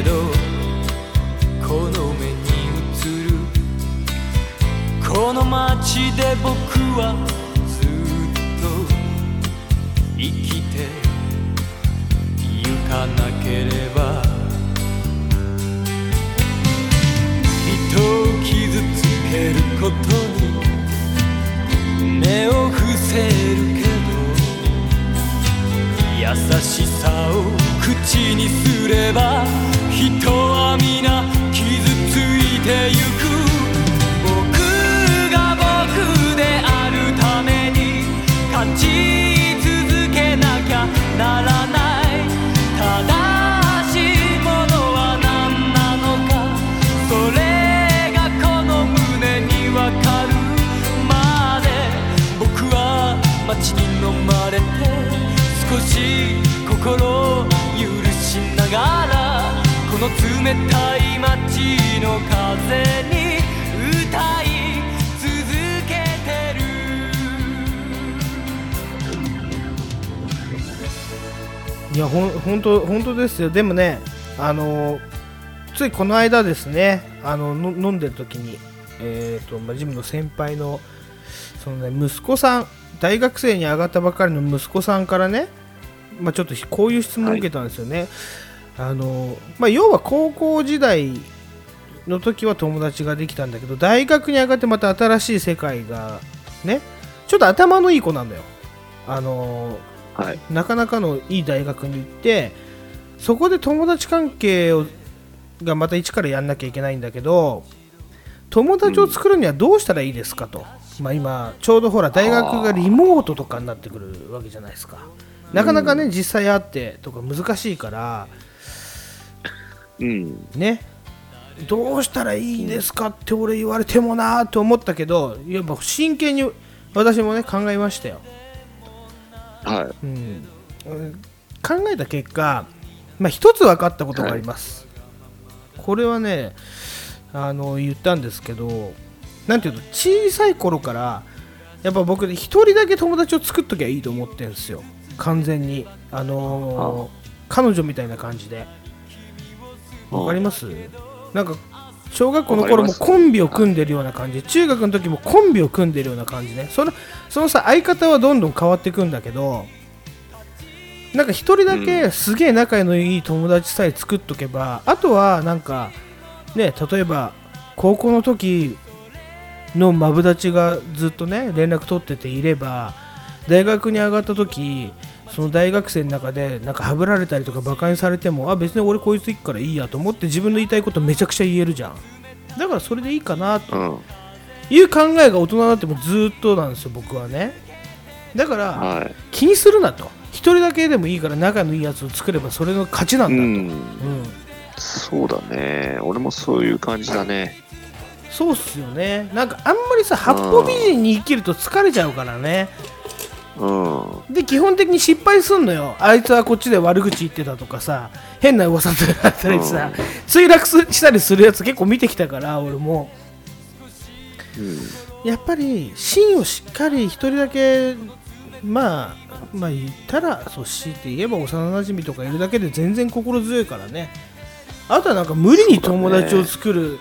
どこの目に映る。この街で僕はずっと生きて行かなければ。人を傷つけることに目を伏せるけど。優しさを口にすれば人は皆傷ついてゆく。僕が僕であるために勝ち続けなきゃならない。がらこの冷たい街の風に歌い続けてる。いやほ本当本当ですよ。でもねあのついこの間ですねあのの飲んでる時にえっ、とまあジムの先輩のそのね息子さん大学生に上がったばかりの息子さんからねまあちょっとこういう質問を受けたんですよね、あのまあ要は高校時代の時は友達ができたんだけど大学に上がってまた新しい世界がねちょっと頭のいい子なんだよ。あのはい。なかなかのいい大学に行ってそこで友達関係をがまた一からやんなきゃいけないんだけど友達を作るにはどうしたらいいですかと、まあ、今ちょうどほら大学がリモートとかになってくるわけじゃないですか。なかなかね、実際会ってとか難しいからうん。ね。どうしたらいいですかって俺言われてもなーと思ったけどやっぱ真剣に私もね考えましたよ。はい。うん、考えた結果、まあ、一つ分かったことがあります、これはねあの言ったんですけどなんていうの小さい頃からやっぱ僕一人だけ友達を作っときゃいいと思ってるんですよ。完全に。あのー彼女みたいな感じでわかります？なんか小学校の頃もコンビを組んでるような感じ。中学の時もコンビを組んでるような感じね。そのそのさ相方はどんどん変わっていくんだけどなんか一人だけすげえ仲のいい友達さえ作っとけば、あとはなんかね例えば高校の時のマブダチがずっとね連絡取ってていれば大学に上がった時その大学生の中でなんかはぶられたりとかバカにされてもあ別に俺こいつ行くからいいやと思って自分の言いたいことめちゃくちゃ言えるじゃんだからそれでいいかなとうん。いう考えが大人になってもずっとなんですよ僕はねだからはい。気にするなと一人だけでもいいから仲のいいやつを作ればそれの勝ちなうんん。だと、うんそうだね。俺もそういう感じだね。そうっすよねなんかあんまりさ八方美人に生きると疲れちゃうからねうん。で基本的に失敗すんのよ。あいつはこっちで悪口言ってたとかさ変な噂とかあったりさ、墜落すしたりするやつ結構見てきたから俺も。うん。やっぱり芯をしっかり一人だけまあまあ言ったらそう強いて言えば幼なじみとかいるだけで全然心強いからね。あとはなんか無理に友達を作る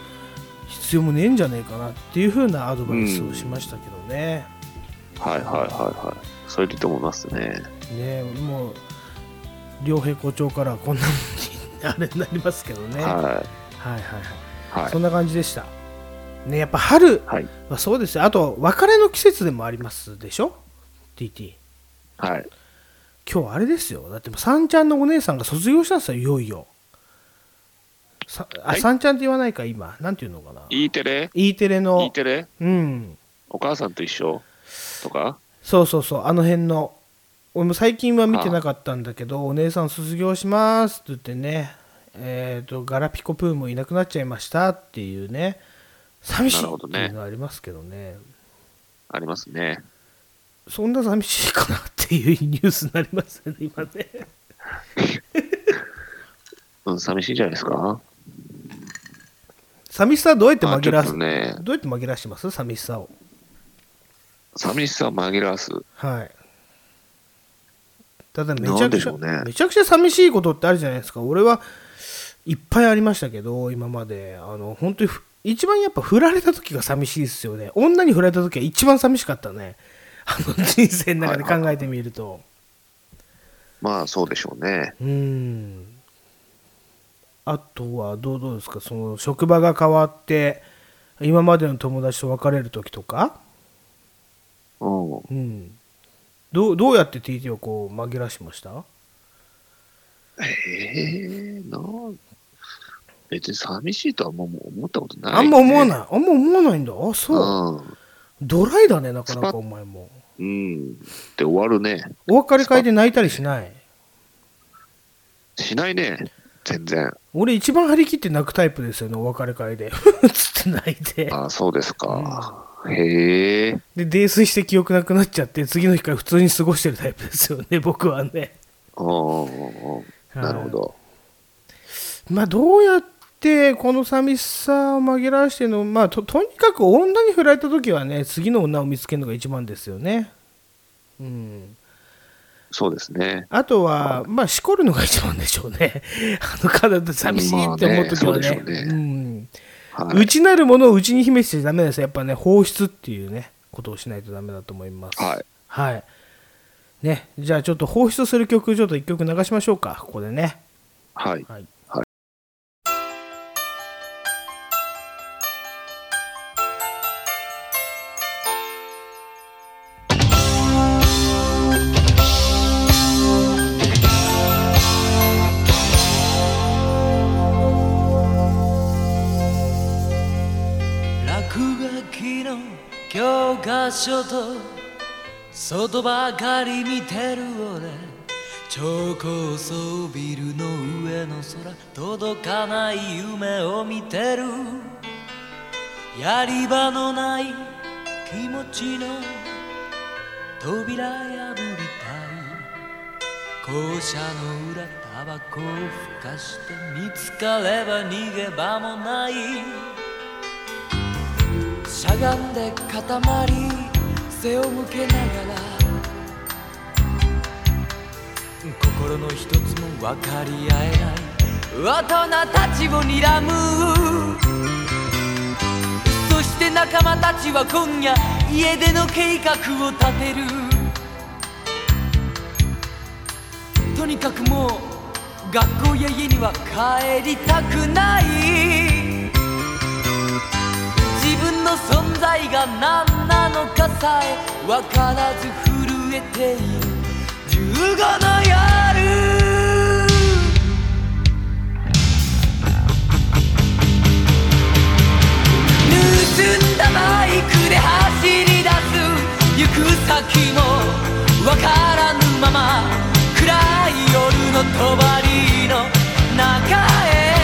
必要もねえんじゃねえかなっていう風なアドバイスをしましたけどね、はいはいはいはい。それでいいと思いますね。ねもう両平校長からはこんなあれになりますけどね、はい、はいはいははい。い。はい。そ。んな感じでした。ねやっぱ春はそうですよ。あと別れの季節でもありますでしょ？TT はい。今日あれですよ。だってさんちゃんのお姉さんが卒業したんですよいよいよ。さあ、はい。さんちゃんって言わないか今。なんていうのかな。E テレ。E テレの ?E テレ？うん。お母さんと一緒？とか？そうそうそうあの辺の。俺も最近は見てなかったんだけどお姉さん卒業しますって言ってね。えっ、とガラピコプーもいなくなっちゃいましたっていうね。寂しいっていうのはありますけどね。ありますね。そんな寂しいかなっていうニュースになりますね今ね。うん、寂しいんじゃないですか？寂しさはどうやって紛らわす、とね、どうやって紛らわしてます？寂しさを寂しさを紛らわす。はい。ただめちゃくちゃ、ねめちゃくちゃ寂しいことってあるじゃないですか。俺はいっぱいありましたけど、今まで。あの、本当にふ、一番やっぱ振られた時が寂しいですよね。女に振られた時は一番寂しかったね。あの 人生の中で考えてみると。まあそうでしょうね。うーん。あとはどうどうですか？その職場が変わって、今までの友達と別れる時とか？うん。うん。どうどうやって TT をこう紛らわしました？ええなん別に寂しいとはもう思ったことない、ね。あんま思わない。あんま思わないんだ？あ、そう。うん。ドライだね、なかなかお前も。うん。で終わるね。お別れ会で泣いたりしない？しないね。全然。俺一番張り切って泣くタイプですよね、お別れ会で。つって泣いて。あそうですか。へえ。で、泥酔して記憶なくなっちゃって、次の日から普通に過ごしてるタイプですよね、僕はね。うんうんうんうん。なるほど。まあどうやってこの寂しさを紛らわしてのまあととにかく女に振られた時はね次の女を見つけるのが一番ですよねうんそうですね。あとは、まあ、しこるのが一番でしょうね。あの体寂しいって思うときはね。まあねそうでしょうねうんはい。内なるものを内に秘めてちゃダメですよやっぱね、放出っていうね、ことをしないとダメだと思います。はい。はい。ね、じゃあちょっと放出する曲、ちょっと一曲流しましょうか、ここでね。はい。はい。教科書と外ばかり見てる俺。超高層ビルの上の空届かない夢を見てる。やり場のない気持ちの扉破りたい。校舎の裏タバコをふかして見つかれば逃げ場もない。しゃがんで固まり背を向けながら心の一つも分かり合えない。大人たちを睨む。そして仲間たちは今夜家出の計画を立てる。とにかくもう学校や家には帰りたくない。自分の存在が何なのかさえ分からず震えている。15の夜。盗んだバイクで走り出す行く先も分からぬまま。暗い夜の帳の中へ。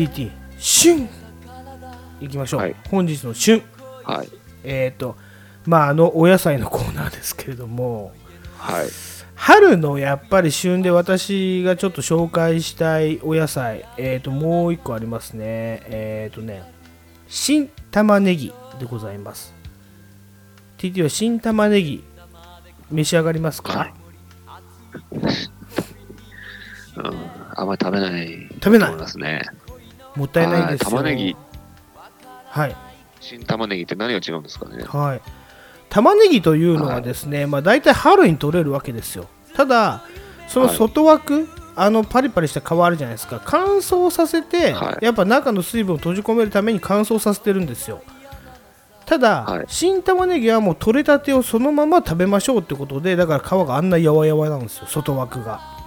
TT、旬いきましょう。はい本日の旬。はい。えっ、と、まあ、あの、お野菜のコーナーですけれども、はい。春のやっぱり旬で私がちょっと紹介したいお野菜、えっ、と、もう一個ありますね。えっ、とね、新玉ねぎでございます。TT は新玉ねぎ、召し上がりますか、はいうん。あんまり食べない。食べないと思いますね。もったいないですよ。はい玉ねぎ。はい。新玉ねぎって何が違うんですかね。はい。玉ねぎというのはですね、まあ大体春に取れるわけですよ。ただ、その外枠、あのパリパリした皮あるじゃないですか、乾燥させて、はいやっぱ中の水分を閉じ込めるために乾燥させてるんですよ。ただ、はい新玉ねぎはもう取れたてをそのまま食べましょうってことで、だから皮があんなやわやわなんですよ、外枠が。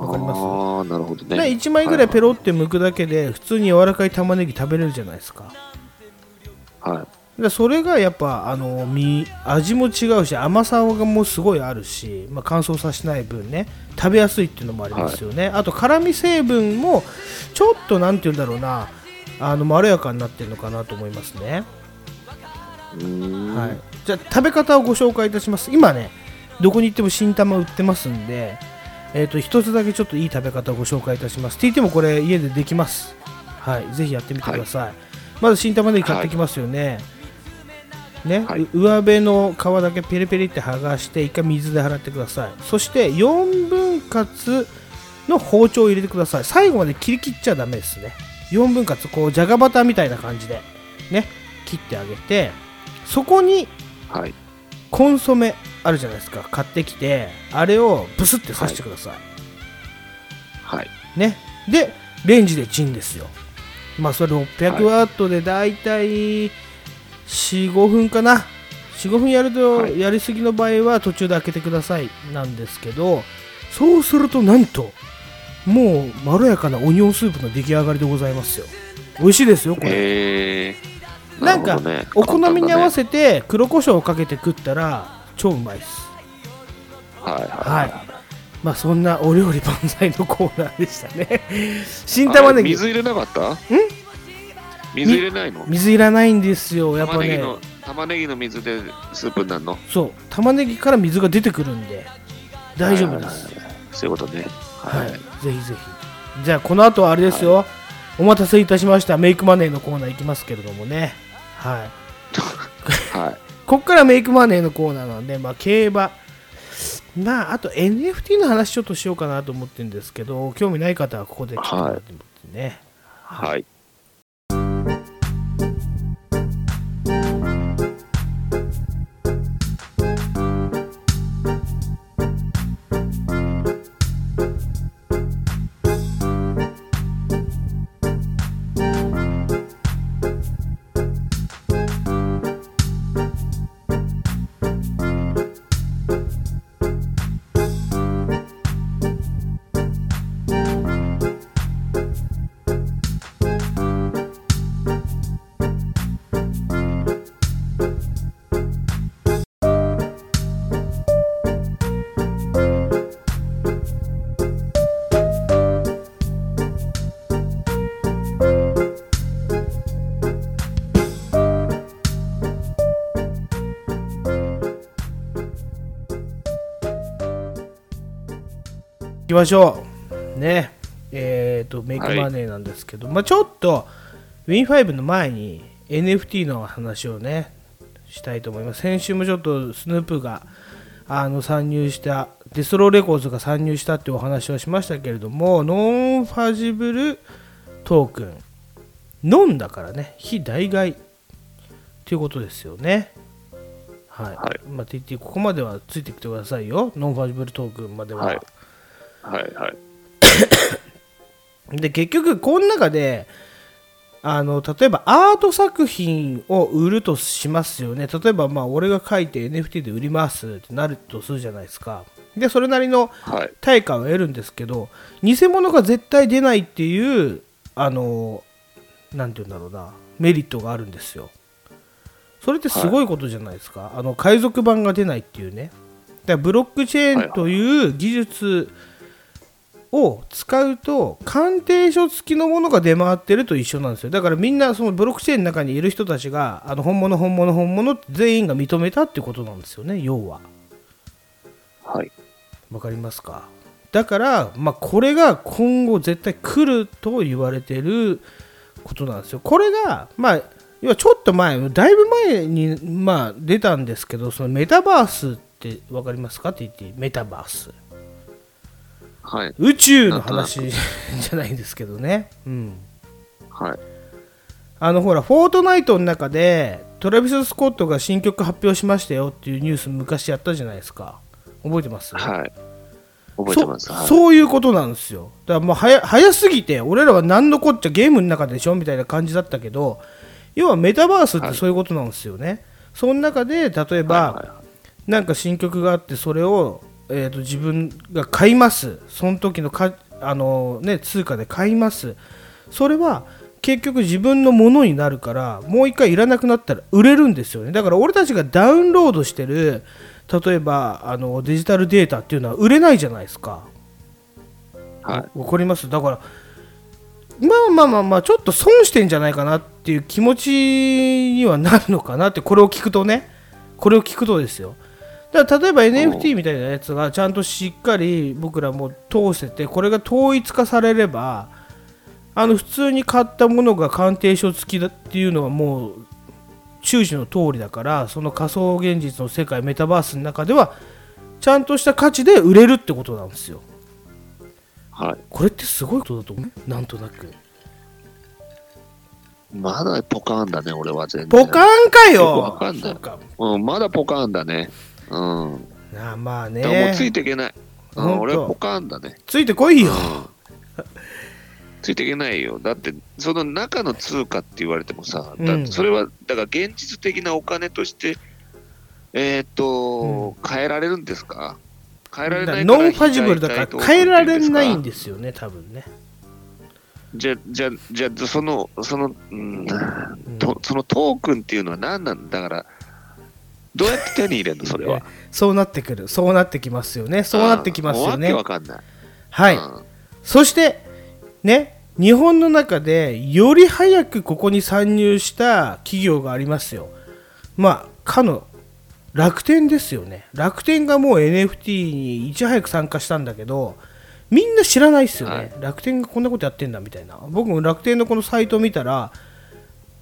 わかります？ああ、なるほどね。で1枚ぐらいペロって剥くだけで、普通に柔らかい玉ねぎ食べれるじゃないですか。はい。はい。でそれがやっぱあの身味も違うし甘さがもうすごいあるし、まあ、乾燥させない分ね食べやすいっていうのもありますよね、あと辛味成分もちょっとなんて言うんだろうなあのまろやかになってるのかなと思いますね。はい、じゃあ食べ方をご紹介いたします今ねどこに行っても新玉売ってますんでえー、と一つだけちょっといい食べ方をご紹介いたします。TT もこれ家でできます。はいぜひやってみてください、まず新玉ねぎ買ってきますよね、ね、はい。う上辺の皮だけペリペリって剥がして一回水で洗ってください。そして4分割の包丁を入れてください。最後まで切り切っちゃダメですね。4分割こうじゃがバターみたいな感じでね切ってあげてそこにはい。コンソメあるじゃないですか。買ってきてあれをブスって刺してください、はい。ね。でレンジでチンですよ。まあそれ600ワットでだいたい45分かな。45分やるとはい。やりすぎの場合は途中で開けてくださいなんですけどそうするとなんともうまろやかなオニオンスープの出来上がりでございますよ。美味しいですよこれ。えー、なんかお好みに合わてせて黒胡椒をかけて食ったら超うまいです。はいはいはい。まあそんなお料理万歳のコーナーでしたね。新玉ねぎ。水入れなかった？水入れないの？水いらないんですよやっぱね。玉ねぎの玉ねぎの水でスープになるの？そう。玉ねぎから水が出てくるんで。大丈夫です。そういうことね。はい、ぜひぜひ。じゃあこの後はあれですよ、お待たせいたしました。メイクマネーのコーナーいきますけれどもね。はい。はいこっからメイクマネーのコーナーなんで、まあ、競馬、まあ、あと NFT の話ちょっとしようかなと思ってるんですけど、興味ない方はここで聞いてもらってね。はい。行きましょう。ね。えっ、と、 make money なんですけど、まあちょっと、Win5 の前に NFT の話をね、したいと思います。先週もちょっとスヌープがあの参入した、 Death Row Records が参入したっていうお話をしましたけれども、 non-fungible token、non だからね、非代替っていうことですよね。はい。はいまあ、TT、ここまではついてきてくださいよ、 non-fungible token までは。はいはいはい。で結局この中であの例えばアート作品を売るとしますよね。例えばまあ俺が書いて NFT で売りますってなるとするじゃないですか。でそれなりのはい。対価を得るんですけど偽物が絶対出ないっていうあのなんて言うんだろうなメリットがあるんですよ。それってすごいことじゃないですか、あの海賊版が出ないっていうね。だからブロックチェーンという技術を使うと鑑定書付きのものが出回ってると一緒なんですよ。だからみんなそのブロックチェーンの中にいる人たちがあの本物本物本物って全員が認めたってことなんですよね要は。はい。わかりますか？だから、まあ、これが今後絶対来ると言われてることなんですよ。これがまあ要はちょっと前だいぶ前に、まあ、出たんですけどそのメタバースって分かりますか？って言ってメタバースはい。宇宙の話じゃないですけどね。うん。はい。あのほら、フォートナイトの中でトラビス・スコットが新曲発表しましたよっていうニュース昔やったじゃないですか。覚えてます？はい。覚えてます。そはい。そういうことなんですよ。だからもう早早すぎて、俺らは何のこっちゃゲームの中でしょ？みたいな感じだったけど、要はメタバースってそういうことなんですよね。その中で、例えば、はいはいはい。なんか新曲があってそれを、えー、と自分が買います。その時のかあの、ね、通貨で買います。それは結局自分のものになるからもう一回いらなくなったら売れるんですよね。だから俺たちがダウンロードしてる例えばあのデジタルデータっていうのは売れないじゃないですか。はいわかります？だからまあまあまあまあちょっと損してんじゃないかなっていう気持ちにはなるのかなってこれを聞くとね。これを聞くとですよ。だから例えば NFT みたいなやつがちゃんとしっかり僕らも通せてこれが統一化されればあの普通に買ったものが鑑定書付きだっていうのはもう周知の通りだからその仮想現実の世界メタバースの中ではちゃんとした価値で売れるってことなんですよ。はい。これってすごいことだと思う？なんとなく。まだポカーンだね俺は全然。ポカーンかよ！かんない。うんまだポカーンだねうん。なあまあだからもうねついていけない、うほん俺はポカーンだね。ついてこいよ。ついていけないよ。だってその中の通貨って言われてもさ、うん。だそれはだから現実的なお金としてえーっと、変えられるんですか？変えられないノンファジブルだから変えられないんでですよね多分ね。じゃ、じゃ、じゃ、その、その、うん、とそのトークンっていうのは何なんだから、どうやって手に入れるの、それは？そうなってくる。そうなってきますよね。そうなってきますよね。わかんない。はい、うん。そしてね日本の中でより早くここに参入した企業がありますよ。まあかの楽天ですよね。楽天がもう NFT にいち早く参加したんだけどみんな知らないですよね、はい。楽天がこんなことやってんだみたいな。僕も楽天のこのサイトを見たら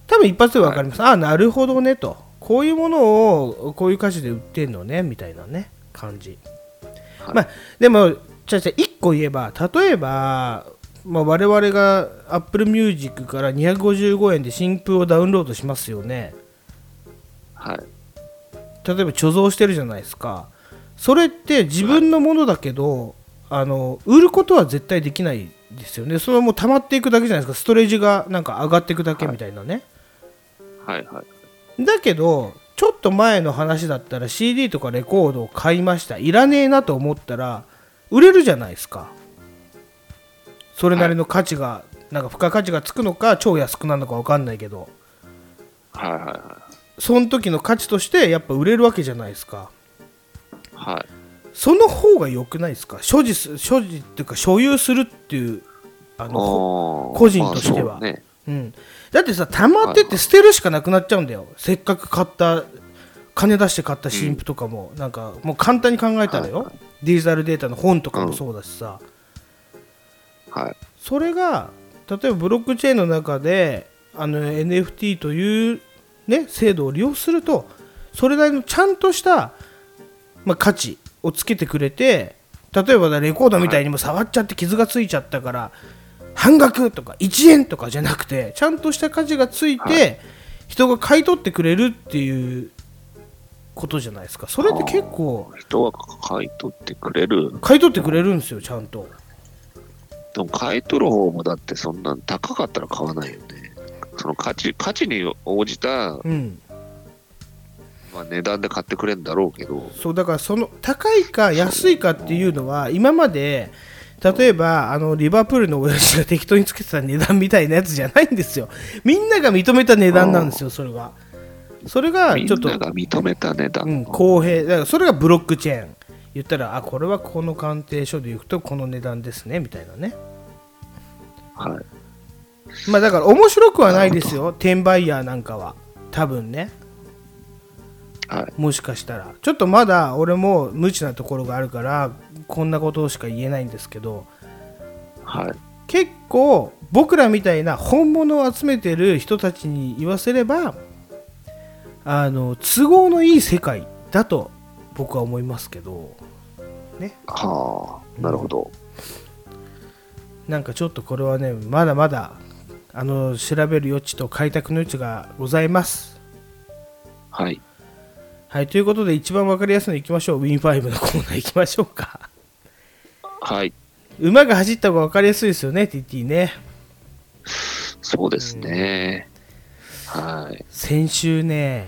多分一発で分かります、ああなるほどねとこういうものをこういう価値で売ってんのねみたいなね感じ、はい。まあでもじゃあじゃあ1個言えば例えば、まあ、我々が Apple Music から255円で新譜をダウンロードしますよね。はい。例えば貯蔵してるじゃないですか。それって自分のものだけど、あの売ることは絶対できないですよね。それはもう溜まっていくだけじゃないですか。ストレージがなんか上がっていくだけみたいなね、はい。はい。だけどちょっと前の話だったら CD とかレコードを買いました。いらねえなと思ったら売れるじゃないですか。それなりの価値が、なんか付加価値がつくのか超安くなるのか分かんないけど。はいはいはその時の価値としてやっぱ売れるわけじゃないですか。い。はい。その方が良くないですか？所持す所持っていうか所有するっていうあの、個個人としては。ね。うん、だってさ溜まってって捨てるしかなくなっちゃうんだよ、せっかく買った金出して買った新譜とかも、なんかもう簡単に考えたらよ、はいはデジタルデータの本とかもそうだしさ、はい。それが例えばブロックチェーンの中であの NFT という、ね、制度を利用するとそれなりのちゃんとした、まあ、価値をつけてくれて例えばだレコードみたいにも触っちゃって傷がついちゃったから、半額とか1円とかじゃなくてちゃんとした価値がついて、は人が買い取ってくれるっていうことじゃないですかそれって結構人が買い取ってくれる。買い取ってくれるんですよちゃんと。でも買い取る方もだってそんな高かったら買わないよね。その価値、価値に応じた、うんまあ、値段で買ってくれるんだろうけど、そうだからその高いか安いかっていうのは今まで例えばあのリバプールの親父が 適当につけてた値段みたいなやつじゃないんですよ。みんなが認めた値段なんですよそれが。それがちょっと。なが認めた値段。うん、公平。だからそれがブロックチェーン。言ったらあこれはこの鑑定書でいくとこの値段ですねみたいなね。はい。まあだから面白くはないですよ。転売ヤーなんかは。多分ね。はい。もしかしたら。ちょっとまだ俺も無知なところがあるからこんなことしか言えないんですけどはい。結構僕らみたいな本物を集めてる人たちに言わせればあの都合のいい世界だと僕は思いますけどねはあ、なるほど。なんかちょっとこれはねまだまだあの調べる余地と開拓の余地がございますはい。はいということで一番わかりやすいのいきましょうウィン5のコーナー行きましょうかはい。馬が走った方が分かりやすいですよね TT ね。そうですね。はい。先週ね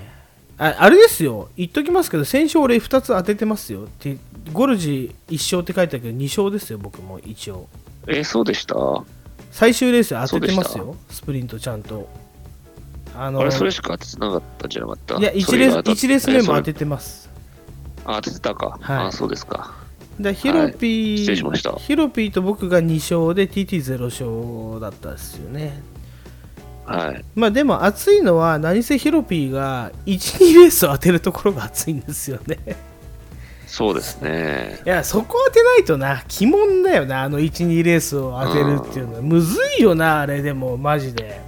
ああれですよ。言っときますけど先週俺2つ当ててますよ。てゴルジ1勝って書いてあるけど2勝ですよ僕も一応。え、そうでした？最終レース当ててますそよスプリントちゃんと。あのあれ、それしか当ててなかったんじゃなかった？いや1それが当たっレース一レース目も当えててます。あ、当ててたか。はい。あ、そうですか。だヒロピー、失礼しました。ヒロピーと僕が2勝で TT0 勝だったんですよね。はい。まあでも熱いのは何せヒロピーが12レースを当てるところが熱いんですよね。そうですね。いやそこ当てないとな。鬼門だよなあの12レースを当てるっていうの。はむずいよなあれでもマジで、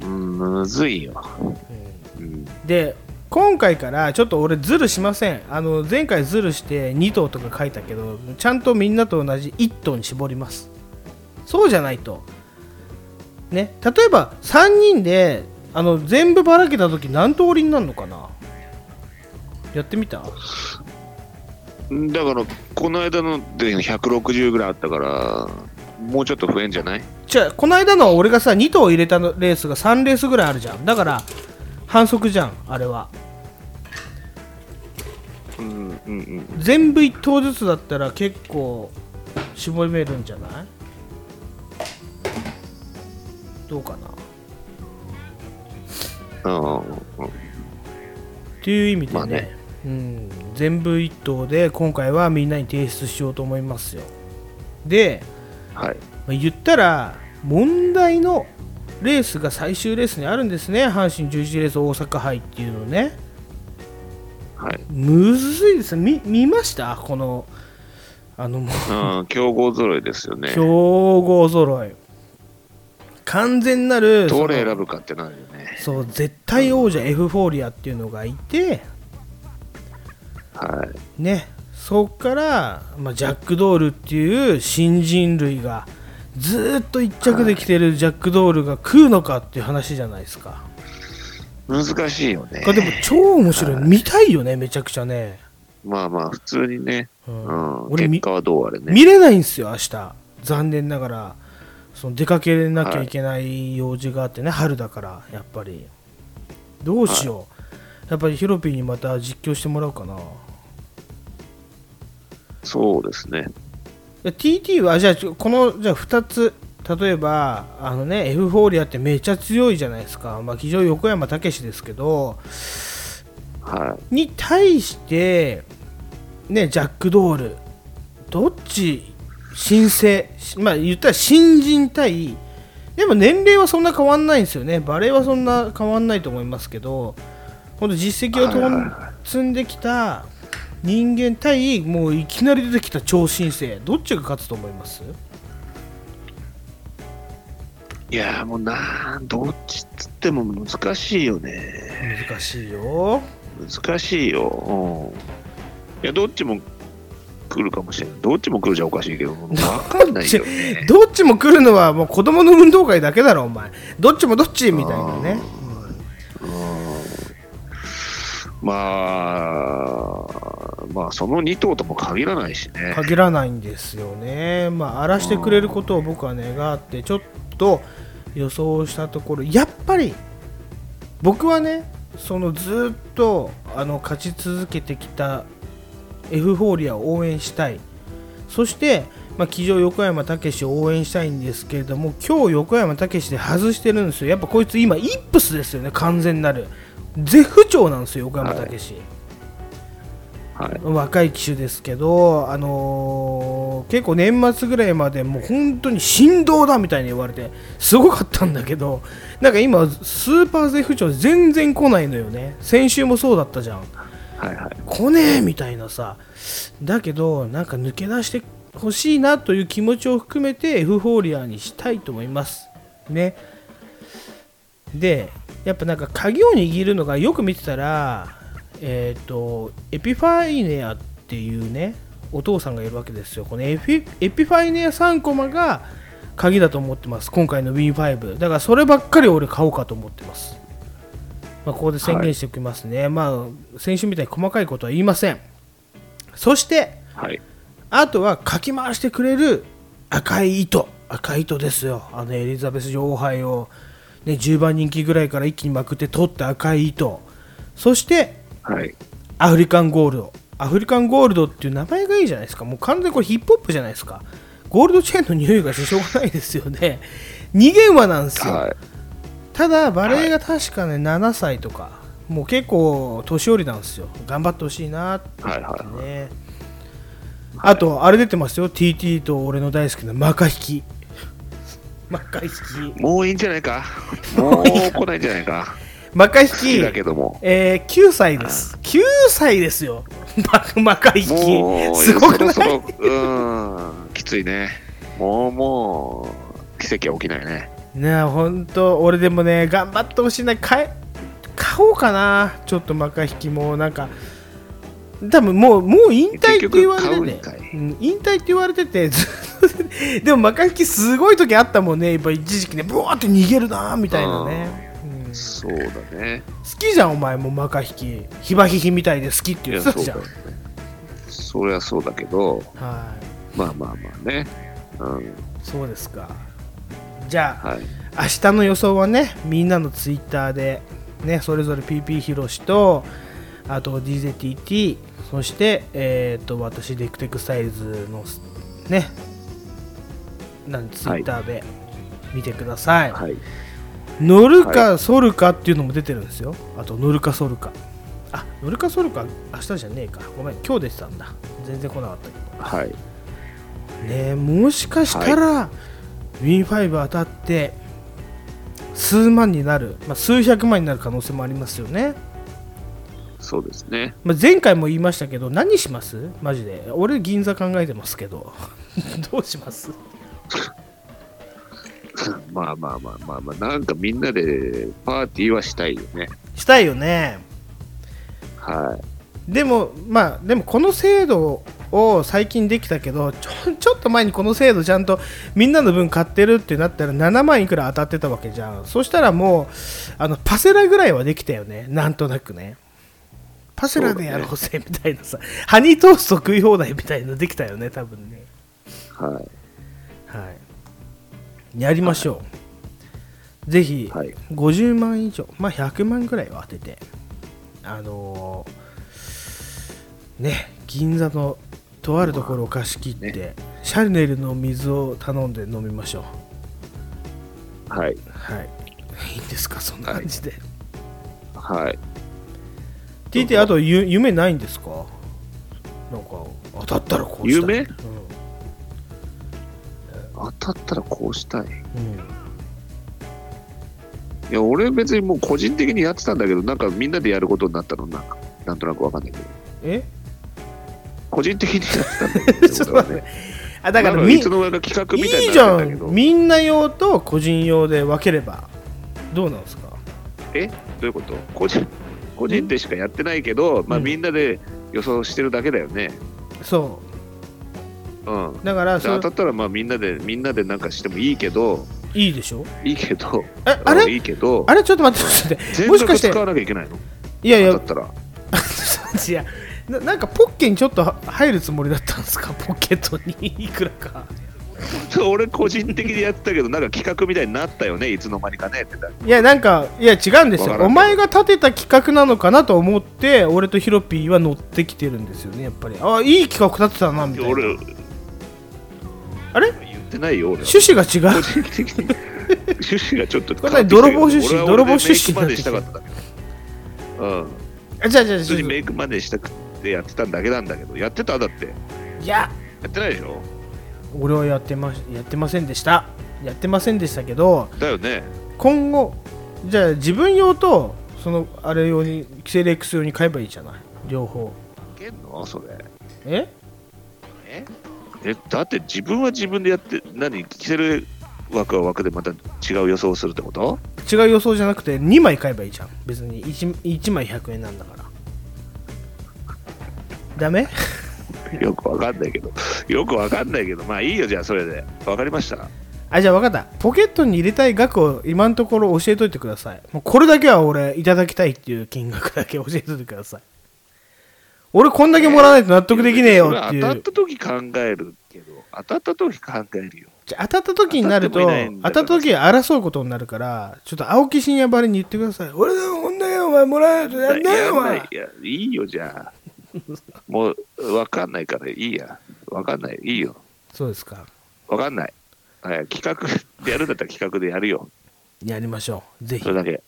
うん、むずいよ。うん。で今回からちょっと俺ズルしません。あの前回ズルして2頭とか書いたけどちゃんとみんなと同じ1頭に絞ります。そうじゃないと。ね例えば3人であの全部ばらけた時何通りになるのかな？やってみた？だから、この間ので160ぐらいあったから、もうちょっと増えんじゃない？じゃあこの間の俺がさ2頭入れたのレースが3レースぐらいあるじゃん。だから反則じゃんあれは。うんうんうん。全部1頭ずつだったら結構絞めるんじゃない？どうかな？うん。うんっていう意味でね,、まあね。うん、全部一頭で今回はみんなに提出しようと思いますよ。で、はい。まあ言ったら問題のレースが最終レースにあるんですね阪神11レース大阪杯っていうのねはい。むずいですね見見ました？このあのもううん、強豪揃いですよね。強豪揃い完全なるどれ選ぶかってなるよね。そう絶対王者エフフォーリアっていうのがいてはい。ねそっから、まあ、ジャック・ドールっていう新人類がずーっと一着で来てるジャック・ドールが食うのかっていう話じゃないですか。難しいよね。でも超面白い、見たいよねめちゃくちゃね、まあまあ、普通にね。うん。うん。俺み結果はどうあれね。見れないんですよ明日。残念ながら。その出かけなきゃいけない用事があってね、春だからやっぱり。どうしよう、やっぱりヒロピーにまた実況してもらおうかな。そうですね。TT はじゃあこのじゃあ2つ。例えばあのねエフフォーリアってめっちゃ強いじゃないですか、まあ、騎乗横山武史ですけど。はに対してねジャック・ドール。どっち新生？まあ言ったら新人対でも年齢はそんな変わんないんですよね。バレーはそんな変わんないと思いますけど。本当実績を積んできた人間対もういきなり出てきた超新星どっちが勝つと思います？い。いやーもうなどっちっつっても難しいよね。難しいよ難しいよ。うん。いや、どっちも来るかもしれない。どっちも来るじゃおかしいけど、わかんないよね。どっちも来るのはもう子供の運動会だけだろお前どっちもどっちみたいなねまあ、まあ、その2頭とも限らないしね。限らないんですよね。まあ荒らしてくれることを僕は願ってちょっと予想したところやっぱり僕はねそのずっとあの勝ち続けてきたエフフォーリアを応援したい。そして、まあ、騎乗横山武史を応援したいんですけれども今日横山武史で外してるんですよ。やっぱこいつ今イップスですよね完全なる絶不調なんですよ横山武史、はい。若い騎手ですけど、あのー結構年末ぐらいまでもう本当に振動だみたいに言われてすごかったんだけどなんか今スーパー絶不調全然来ないのよね。先週もそうだったじゃん。はいはい。来ねえみたいなさ。だけどなんか抜け出してほしいなという気持ちを含めてエフフォーリアにしたいと思います。ね。でやっぱなんか鍵を握るのがよく見てたらえっ、とエピファイネアっていうねお父さんがいるわけですよ。このエピエピファイネア3コマが鍵だと思ってます。今回の Win5 だからそればっかり俺買おうかと思ってます。まあ、ここで宣言しておきますね、まあ先週みたいに細かいことは言いません。そしてはい。あとはかき回してくれる赤い糸。赤い糸ですよ。あのエリザベス女王杯を、ね、10番人気ぐらいから一気にまくって取った赤い糸。そしてはい。アフリカンゴールド。アフリカンゴールドっていう名前がいいじゃないですか。もう完全にこれヒップホップじゃないですか。ゴールドチェーンの匂いがしてしょうがないですよね。逃げ馬なんですよ、はい。ただバレーが確かね、7歳とか。もう結構年寄りなんですよ。頑張ってほしいなってはいはい。ねあとあれ出てますよ。TT と俺の大好きなマカ引きマカ引きもういいんじゃないか？もう来ないんじゃないか？マカ引好きだきけども。えー、9歳です。9歳ですよ。ママカ引もう、きすごくない？そろそろ、うーん、きついね。もう、もう、奇跡は起きないね。ねえほんと俺でもね頑張ってほしいな。買え買おうかな。ちょっとマカ引きもなんか多分もうもう引退って言われて引退って言われてて でもマカ引きすごい時あったもんね。やっぱ一時期ね。ブワーって逃げるなみたいなね、うん。そうだね。好きじゃんお前もマカ引き。ヒバヒヒみたいで好きって言ってたじゃん。ね。そりゃそうだけど、はい。まあまあまあね。うん、そうですか。じゃあはい。明日の予想はねみんなのツイッターでねそれぞれ PP ひろしとあと DZTT そしてえっ、と私デクテクスタイルズのねなんツイッターで見てください、はい。乗るか反るかっていうのも出てるんですよ。あと乗るか反るか。あ乗るか反るか明日じゃねえか。ごめん今日出てたんだ。全然来なかったけど。はい。ねえもしかしたら、ウィン5当たって数万になる、まあ、数百万になる可能性もありますよね、そうですね。まあ、前回も言いましたけど何します？マジで。俺銀座考えてますけど。どうします？まあまあまあまあまあ、なんかみんなでパーティーはしたいよね。したいよね。はい。でもまあでもこの制度を最近できたけどちょちょっと前にこの制度ちゃんとみんなの分買ってるってなったら7万いくら当たってたわけじゃん。そしたらもうあのパセラぐらいはできたよね。なんとなくねパセラでやろうぜみたいなさ、ハニートースト食い放題みたいなのできたよね多分ね。はい。はい。やりましょう、ぜひはい。50万以上まあ100万ぐらいは当ててあのーね銀座のとあるところを貸し切って、シャルネルの水を頼んで飲みましょう。はい。はい。いいんですかそんな感じで、はい。TT あとゆ夢ないんですか？なんか当たったらこうしたい。夢？当たったらこうしたい。うん、うんいや、俺別にもう個人的にやってたんだけど、なんかみんなでやることになったの、なんか、なんとなくわかんないけど。え？個人的にやってたんだけど、ちょっと俺はね待って。あだからなんみいつの間にか企画みたいにいいじゃなってたけど。ん。みんな用と個人用で分ければ。どうなんですか？え？どういうこと？個人個人でしかやってないけど、まあうんみんなで予想してるだけだよね。そう。ん。うだから当たったらまあみんなでみんなでなんかしてもいいけど、いいでしょ？いいけど、えあれ？うんいいけど、あれ？ちょっと待って待って。もしかして額使わなきゃいけないの？いやいや。当たったら。いやななんかポッケにちょっとは入るつもりだったんですか？ポケットに。いくらか 俺個人的にやってたけど、なんか企画みたいになったよね、いつの間にかねっていやなんかいや違うんですよ。お前が立てた企画なのかなと思って俺とヒロピーは乗ってきてるんですよねやっぱり。あいい企画立てたなみたいな。俺、あれ？言ってないよ、俺は。趣旨が違う。個人的に。趣旨がちょっと泥棒趣旨？泥棒趣旨メイクマネーしたかった。うん。あじゃあじゃあ普じゃあ。メイクマネーしたくてやってたんだけなんだけど、やってた？だって。いや。やってないでしょ？俺はやってまやってませんでした。やってませんでしたけどだよね。今後じゃあ自分用とそのあれ用にキセレックス用に買えばいいじゃない？両方。いけんの？それ。え？え？えだって自分は自分でやって、何？キセル枠は枠でまた違う予想をするってこと？違う予想じゃなくて2枚買えばいいじゃん。別に 1, 1枚100円なんだから。ダメ？よくわかんないけど。よくわかんないけど、まあいいよ、じゃあそれで。わかりました。あじゃあ分かったポケットに入れたい額を今のところ教えといてくださいもうこれだけは俺いただきたいっていう金額だけ教えといてください俺こんだけもらわないと納得できねえよっていそれ当たっうた時考えるけど、当たった時考えるよ。じゃあ当たった時になると当たった時争うことになるからちょっと青木真也ばりに言ってください俺こんだけお前もらえないとやんねえよお前いや、いいよ、じゃあ。もう、わかんないからいいや。わかんない。いいよ。そうですかわかんない。はい、企画でやるんだったら企画でやるよ。やりましょうぜひそれだけ。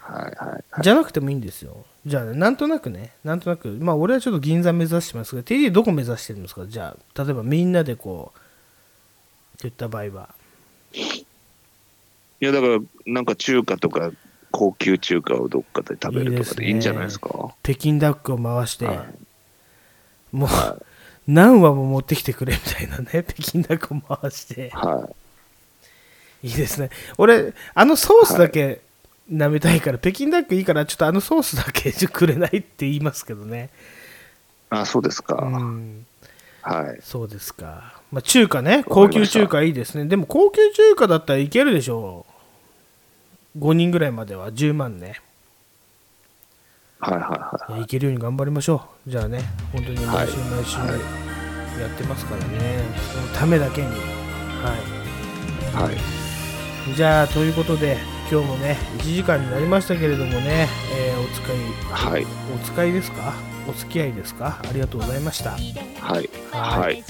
はいはい。じゃなくてもいいんですよじゃあなんとなくねなんとなくまあ俺はちょっと銀座目指してますけど TD どこ目指してるんですか？じゃあ例えばみんなでこう言った場合はいや、だから、なんか中華とか、高級中華をどっかで食べるとかでいいんじゃないですか？北京ダックを回して、はもう何話も持ってきてくれみたいなね 北京ダックを回してはいいですね俺あのソースだけ舐めたいから、北京ダックいいからちょっとあのソースだけくれないって言いますけどねい。あ、そうですか。うんはい。そうですか。まあ、中華ね、高級中華いいですね。でも高級中華だったらいけるでしょう。5人ぐらいまでは10万ね。はいはいはいやいけるように頑張りましょう。じゃあね、本当に毎週はい毎週はいやってますからね。そのためだけに。はい。はい。い。じゃあ、ということで、今日もね、1時間になりましたけれどもね、えーお使い、はい。お使いですか？お付き合いですか？ありがとうございました。はい。ははい。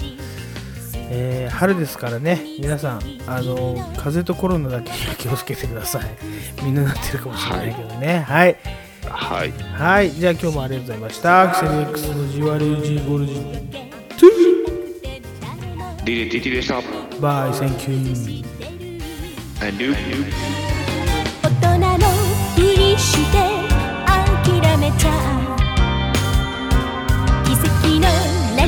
えー、春ですからね。皆さんあの風邪とコロナだけ気をつけてください。みんななってるかもしれないけどね。はい、はい、はい、じゃあ今日もありがとうございました。クセル X の GRG ゴルジトゥでした。バイ。大人のふりして諦めちゃ奇跡のラ